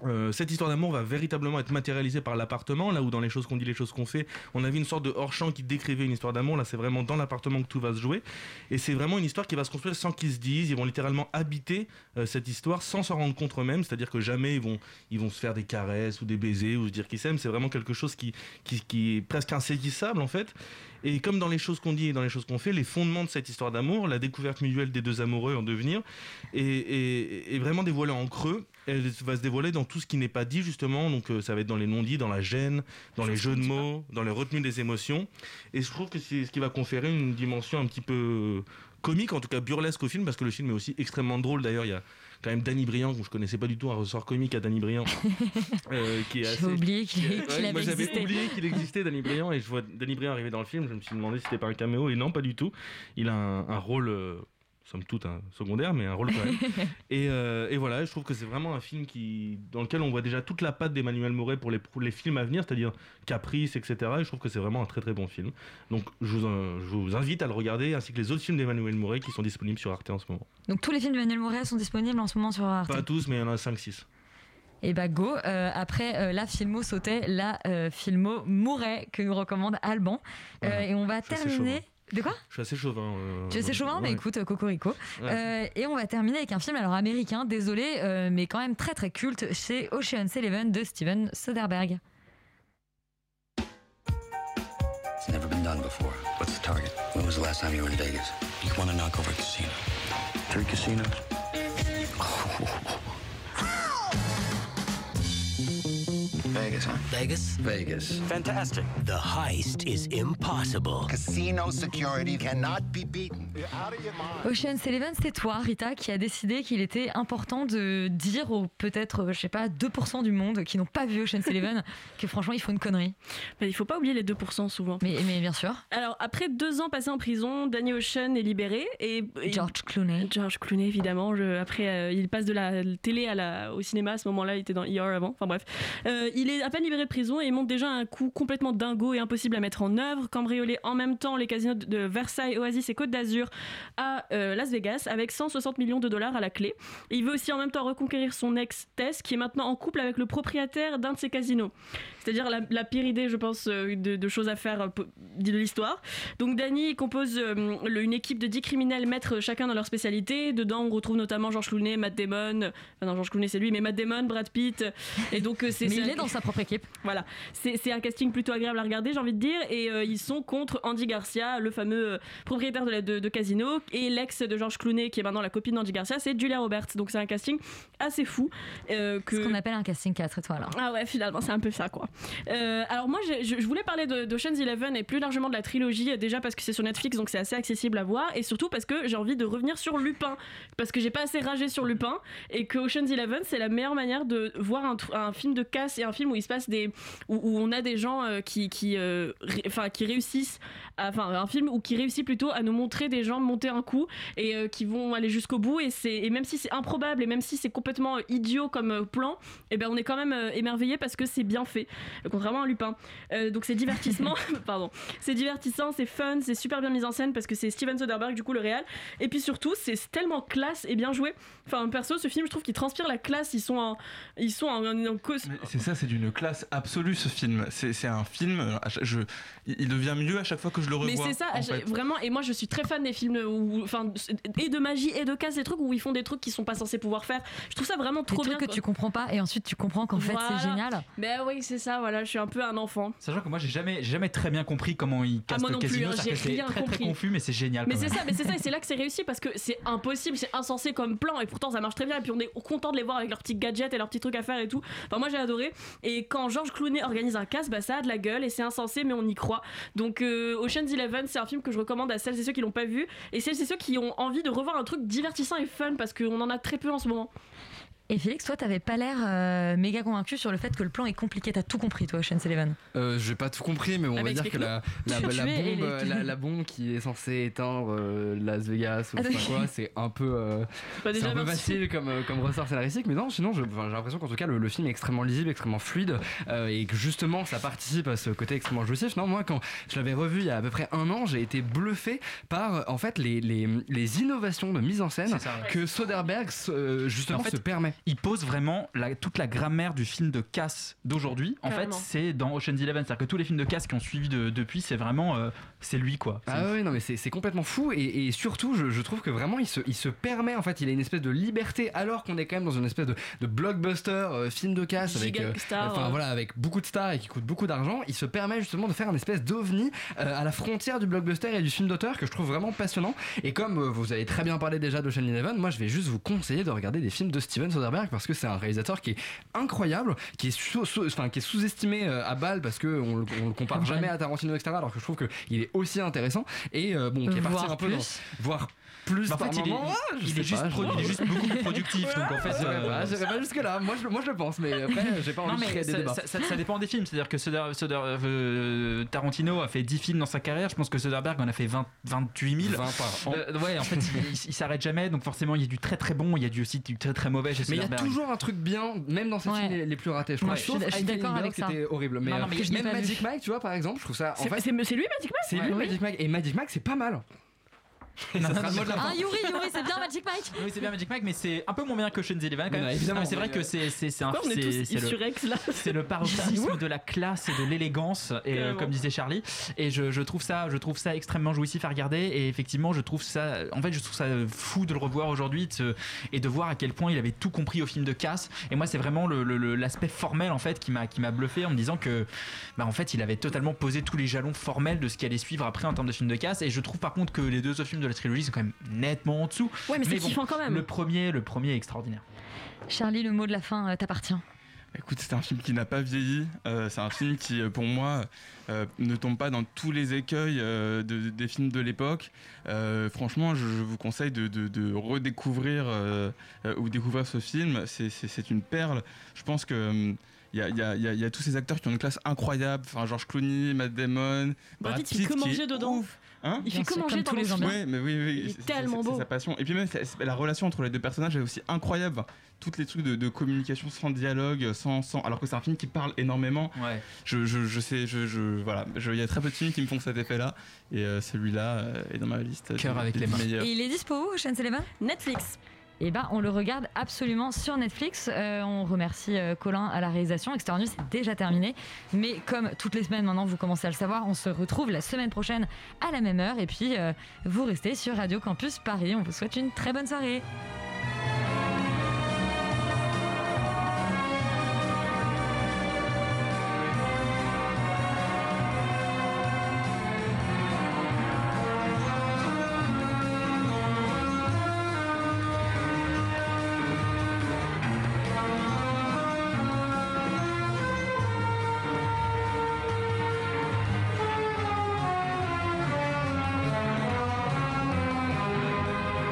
euh, cette histoire d'amour va véritablement être matérialisée par l'appartement, là où dans les choses qu'on dit, les choses qu'on fait, on avait une sorte de hors-champ qui décrivait une histoire d'amour. Là, c'est vraiment dans l'appartement que tout va se jouer. Et c'est vraiment une histoire qui va se construire sans qu'ils se disent. Ils vont littéralement habiter euh, cette histoire sans s'en rendre compte eux-mêmes. C'est-à-dire que jamais ils vont, ils vont se faire des caresses ou des baisers ou se dire qu'ils s'aiment. C'est vraiment quelque chose qui, qui, qui est presque insaisissable en fait. Et comme dans les choses qu'on dit et dans les choses qu'on fait, les fondements de cette histoire d'amour, la découverte mutuelle des deux amoureux en devenir, est, est- est vraiment dévoilée en creux. Elle va se dévoiler dans tout ce qui n'est pas dit justement, donc euh, ça va être dans les non-dits, dans la gêne, dans les jeux de mots, dans les retenues des émotions. Et je trouve que c'est ce qui va conférer une dimension un petit peu comique, en tout cas burlesque au film, parce que le film est aussi extrêmement drôle. D'ailleurs, il y a quand même Danny Briand, que je connaissais pas du tout, un ressort comique à Danny Briand. euh, qui est assez- oublié qu'il- Ouais, Moi j'avais oublié qu'il existait, Danny Briand, et je vois Danny Briand arriver dans le film, je me suis demandé si c'était pas un caméo, et non, pas du tout. Il a un, un rôle, euh, somme toute, un secondaire, mais un rôle quand même. et, euh, et voilà, je trouve que c'est vraiment un film qui, dans lequel on voit déjà toute la patte d'Emmanuel Moret pour les, pour les films à venir, c'est-à-dire Caprice, etc. Et je trouve que c'est vraiment un très très bon film. Donc je vous, euh, je vous invite à le regarder, ainsi que les autres films d'Emmanuel Moret qui sont disponibles sur Arte en ce moment. Donc tous les films d'Emmanuel Mouret sont disponibles en ce moment sur Arte? Pas tous, mais il y en a 5-6. Et bah go, euh, après euh, la filmo sautait, la euh, filmo Mouret que nous recommande Alban. Voilà. et on va terminer... De quoi Je suis assez chauvin. euh, Tu es assez chauvin, mais écoute, Cocorico. Ouais. Euh, et on va terminer avec un film alors américain, désolé, euh, mais quand même très très culte, c'est Ocean's Eleven de Steven Soderbergh. It's never been done before. What's the target? When was the last time you were in Vegas? You want to knock over a casino. Three casinos? Vegas, huh? Vegas? Vegas. Fantastic. The heist is impossible. Casino security cannot be beaten. Ocean's Eleven, c'est toi, Rita, qui a décidé qu'il était important de dire aux peut-être, je sais pas, 2% du monde qui n'ont pas vu Ocean's Eleven que franchement, ils font une connerie. Mais il faut pas oublier les 2% souvent. Mais, mais bien sûr. Alors, après deux ans passés en prison, Danny Ocean est libéré. Et, et- George Clooney. George Clooney, évidemment. Je- après, euh, il passe de la télé à la, au cinéma. À ce moment-là, il était dans ER avant. Enfin bref. Euh, il est à peine libéré de prison et il monte déjà un coup complètement dingo et impossible à mettre en œuvre. Cambrioler en même temps les casinos de Versailles, Oasis et Côte d'Azur à euh, Las Vegas avec 160 millions de dollars à la clé. Et il veut aussi en même temps reconquérir son ex Tess qui est maintenant en couple avec le propriétaire d'un de ses casinos. C'est-à-dire la, la pire idée, je pense, euh, de, de choses à faire euh, de l'histoire. Donc Danny compose euh, le- une équipe de 10 criminels maîtres chacun dans leur spécialité. Dedans, on retrouve notamment George Clooney, Matt Damon. Enfin, non, George Clooney, c'est lui, mais Matt Damon, Brad Pitt. Et donc, c'est. Mais il est dans sa propre équipe. Voilà. C'est un casting plutôt agréable à regarder, j'ai envie de dire. Et euh, ils sont contre Andy Garcia, le fameux euh, propriétaire de, la- de, de Casino. Et l'ex de George Clooney, qui est maintenant la copine d'Andy Garcia, c'est Julia Roberts. Donc, c'est un casting assez fou. euh, que... Ce qu'on appelle un casting 4 étoiles. Ah ouais, finalement, c'est un peu ça, quoi. Euh, alors moi, je, je voulais parler de- d'Ocean's Eleven et plus largement de la trilogie, déjà parce que c'est sur Netflix, donc c'est assez accessible à voir, et surtout parce que j'ai envie de revenir sur Lupin, parce que j'ai pas assez ragé sur Lupin, et que Ocean's Eleven, c'est la meilleure manière de voir un, un film de casse et un film où il se passe des... où, on a des gens euh, qui, qui, euh, enfin, qui réussissent, enfin un film où qui réussit plutôt à nous montrer des gens monter un coup et euh, qui vont aller jusqu'au bout, et, c'est- et même si c'est improbable, et même si c'est complètement idiot comme plan, et ben on est quand même émerveillé parce que c'est bien fait, contrairement à Lupin. Donc c'est divertissement, pardon, c'est divertissant, c'est fun, c'est super bien mis en scène parce que c'est Steven Soderbergh du coup le réal, et puis surtout c'est tellement classe et bien joué. Enfin perso ce film je trouve qu'il transpire la classe, ils sont en, ils sont en, en- C'est ça, c'est d'une classe absolue ce film. C'est c'est un film, je, il devient mieux à chaque fois que je le revois. Mais c'est ça, en j'ai- fait. vraiment. Et moi, je suis très fan des films où, enfin, et de magie et de casse, des trucs où ils font des trucs qu'ils sont pas censés pouvoir faire. Je trouve ça vraiment Des trop trucs bien. que quoi. tu comprends pas et ensuite tu comprends qu'en fait c'est génial. Ben oui, c'est ça. Voilà, je suis un peu un enfant. Sachant que moi j'ai jamais, j'ai jamais très bien compris comment ils cassent Ah, moi le non plus, casino, hein, j'ai que rien très très compris. confus mais c'est génial. Mais c'est ça, mais c'est ça, et c'est là que c'est réussi parce que c'est impossible, c'est insensé comme plan, et pourtant ça marche très bien. Et puis on est content de les voir avec leurs petits gadgets et leurs petits trucs à faire et tout. Enfin, moi j'ai adoré. Et quand George Clooney organise un casse, bah ça a de la gueule et c'est insensé, mais on y croit. Donc euh, Ocean's Eleven, c'est un film que je recommande à celles et ceux qui l'ont pas vu, et celles et ceux qui ont envie de revoir un truc divertissant et fun parce qu'on en a très peu en ce moment. Et Félix, toi, t'avais pas l'air euh, méga convaincu sur le fait que le plan est compliqué. T'as tout compris, toi, Ocean's Eleven. Euh, j'ai pas tout compris, mais bon, Ah on bah, va dire que la, la, bombe, les- la, la bombe qui est censée éteindre euh, Las Vegas ou Ah, je sais pas oui. quoi, c'est un peu, euh, Bah, c'est déjà, un peu merci. facile comme, euh, comme ressort scénaristique, mais non, sinon j'ai l'impression qu'en tout cas le, le film est extrêmement lisible, extrêmement fluide euh, et que justement ça participe à ce côté extrêmement jouissif. Non, moi quand je l'avais revu il y a à peu près un an, j'ai été bluffé par en fait les, les, les innovations de mise en scène C'est ça, ouais. que Soderbergh euh, justement En fait, se permet. Il pose vraiment la- toute la grammaire du film de casse d'aujourd'hui. En fait, c'est dans Ocean's Eleven. C'est-à-dire que tous les films de casse qui ont suivi de- depuis, c'est vraiment. euh, c'est lui, quoi. Ah oui, non, mais c'est complètement fou et, et surtout, je, je trouve que vraiment, il se, il se permet, en fait, il a une espèce de liberté alors qu'on est quand même dans une espèce de, de blockbuster euh, film de casse avec, euh, star, enfin ouais. voilà, avec beaucoup de stars et qui coûte beaucoup d'argent. Il se permet justement de faire une espèce d'ovni euh, à la frontière du blockbuster et du film d'auteur que je trouve vraiment passionnant. Et comme euh, vous avez très bien parlé déjà d'Ocean Eleven, moi je vais juste vous conseiller de regarder des films de Steven Soderbergh parce que c'est un réalisateur qui est incroyable, qui est sous- sous- enfin, qui est sous-estimé euh, à balle parce que on, le- on le compare Ouais. jamais à Tarantino etc. Alors que je trouve qu'il est aussi intéressant. Et euh, bon qui est parti un peu dans, voire plus Bah, en par fait, il est- il juste pas, pro- je- il est juste beaucoup plus productif, donc en fait, J'irai euh, pas, jusque là. Moi je, moi je le pense, mais après j'ai pas envie Non, de mais créer des ça, débats. ça- ça- ça dépend des films. C'est-à-dire que Soder- Soder- euh, Tarantino a fait 10 films dans sa carrière. Je pense que Soderbergh en a fait 20, 28 000. 20 par an. Euh, ouais, en fait, il, il- il s'arrête jamais. Donc forcément, il y a du très très bon, il y a du aussi du très très mauvais chez Mais il y a toujours un truc bien, même dans ces Ouais. films les, les plus ratés. Je trouve. Ouais, je suis- Sauf je suis d'accord avec ça. C'était horrible. Mais, Non, non, euh, même Magic. Mike, tu vois, par exemple, je trouve ça. En C'est fait, c'est- c'est lui Magic Mike? C'est lui. Magic Mike et Magic Mike, c'est pas mal. Ah. Yuri, Yuri, c'est bien Magic Mike. Oui, c'est bien Magic Mike, mais c'est un peu moins bien que Ocean's Eleven quand même. non, évidemment, c'est vrai que euh, c'est c'est c'est le- Isurex là c'est le paroxysme de la classe et de l'élégance et euh, comme disait Charlie. Et je, je trouve ça je trouve ça extrêmement jouissif à regarder et effectivement je trouve ça en fait je trouve ça fou de le revoir aujourd'hui et de voir à quel point il avait tout compris au film de casse et moi c'est vraiment le- le- le- l'aspect formel en fait qui m'a qui m'a bluffé en me disant que bah, en fait il avait totalement posé tous les jalons formels de ce qui allait suivre après en termes de film de casse et je trouve par contre que les deux autres films de la trilogie sont quand même nettement en dessous Ouais, mais c'est bon, quand même. le premier le premier est extraordinaire Charlie, le mot de la fin euh, t'appartient. Écoute, c'est un film qui n'a pas vieilli. Euh, c'est un film qui, euh, pour moi, euh, ne tombe pas dans tous les écueils euh, de- des films de l'époque. Euh, franchement, je, je vous conseille de, de- de redécouvrir euh, euh, ou découvrir ce film. C'est- une perle. Je pense que. hum, il y a, il y a- il y y a tous ces acteurs qui ont une classe incroyable, enfin George Clooney, Matt Damon, Brad Brad Pitt, qui est manger dedans. ouf. Hein Il fait que manger dans le film. Ouais, mais oui, oui, Il est c'est- tellement beau. C'est sa passion. Et puis même la relation entre les deux personnages est aussi incroyable. Toutes les trucs de, de communication sans dialogue, sans, sans, alors que c'est un film qui parle énormément. Je, je, je sais, je, je- voilà, Je- il y a très peu de films qui me font cet effet-là. Et euh, celui-là euh, est dans ma liste. Cœur avec les mains. meilleurs. Et il est dispo où, Eleven Netflix. Et ben, on le regarde absolument sur Netflix. Euh, on remercie euh, Colin à la réalisation. Extérieur News, déjà terminé. Mais comme toutes les semaines maintenant, vous commencez à le savoir, on se retrouve la semaine prochaine à la même heure. Et puis, euh, vous restez sur Radio Campus Paris. On vous souhaite une très bonne soirée.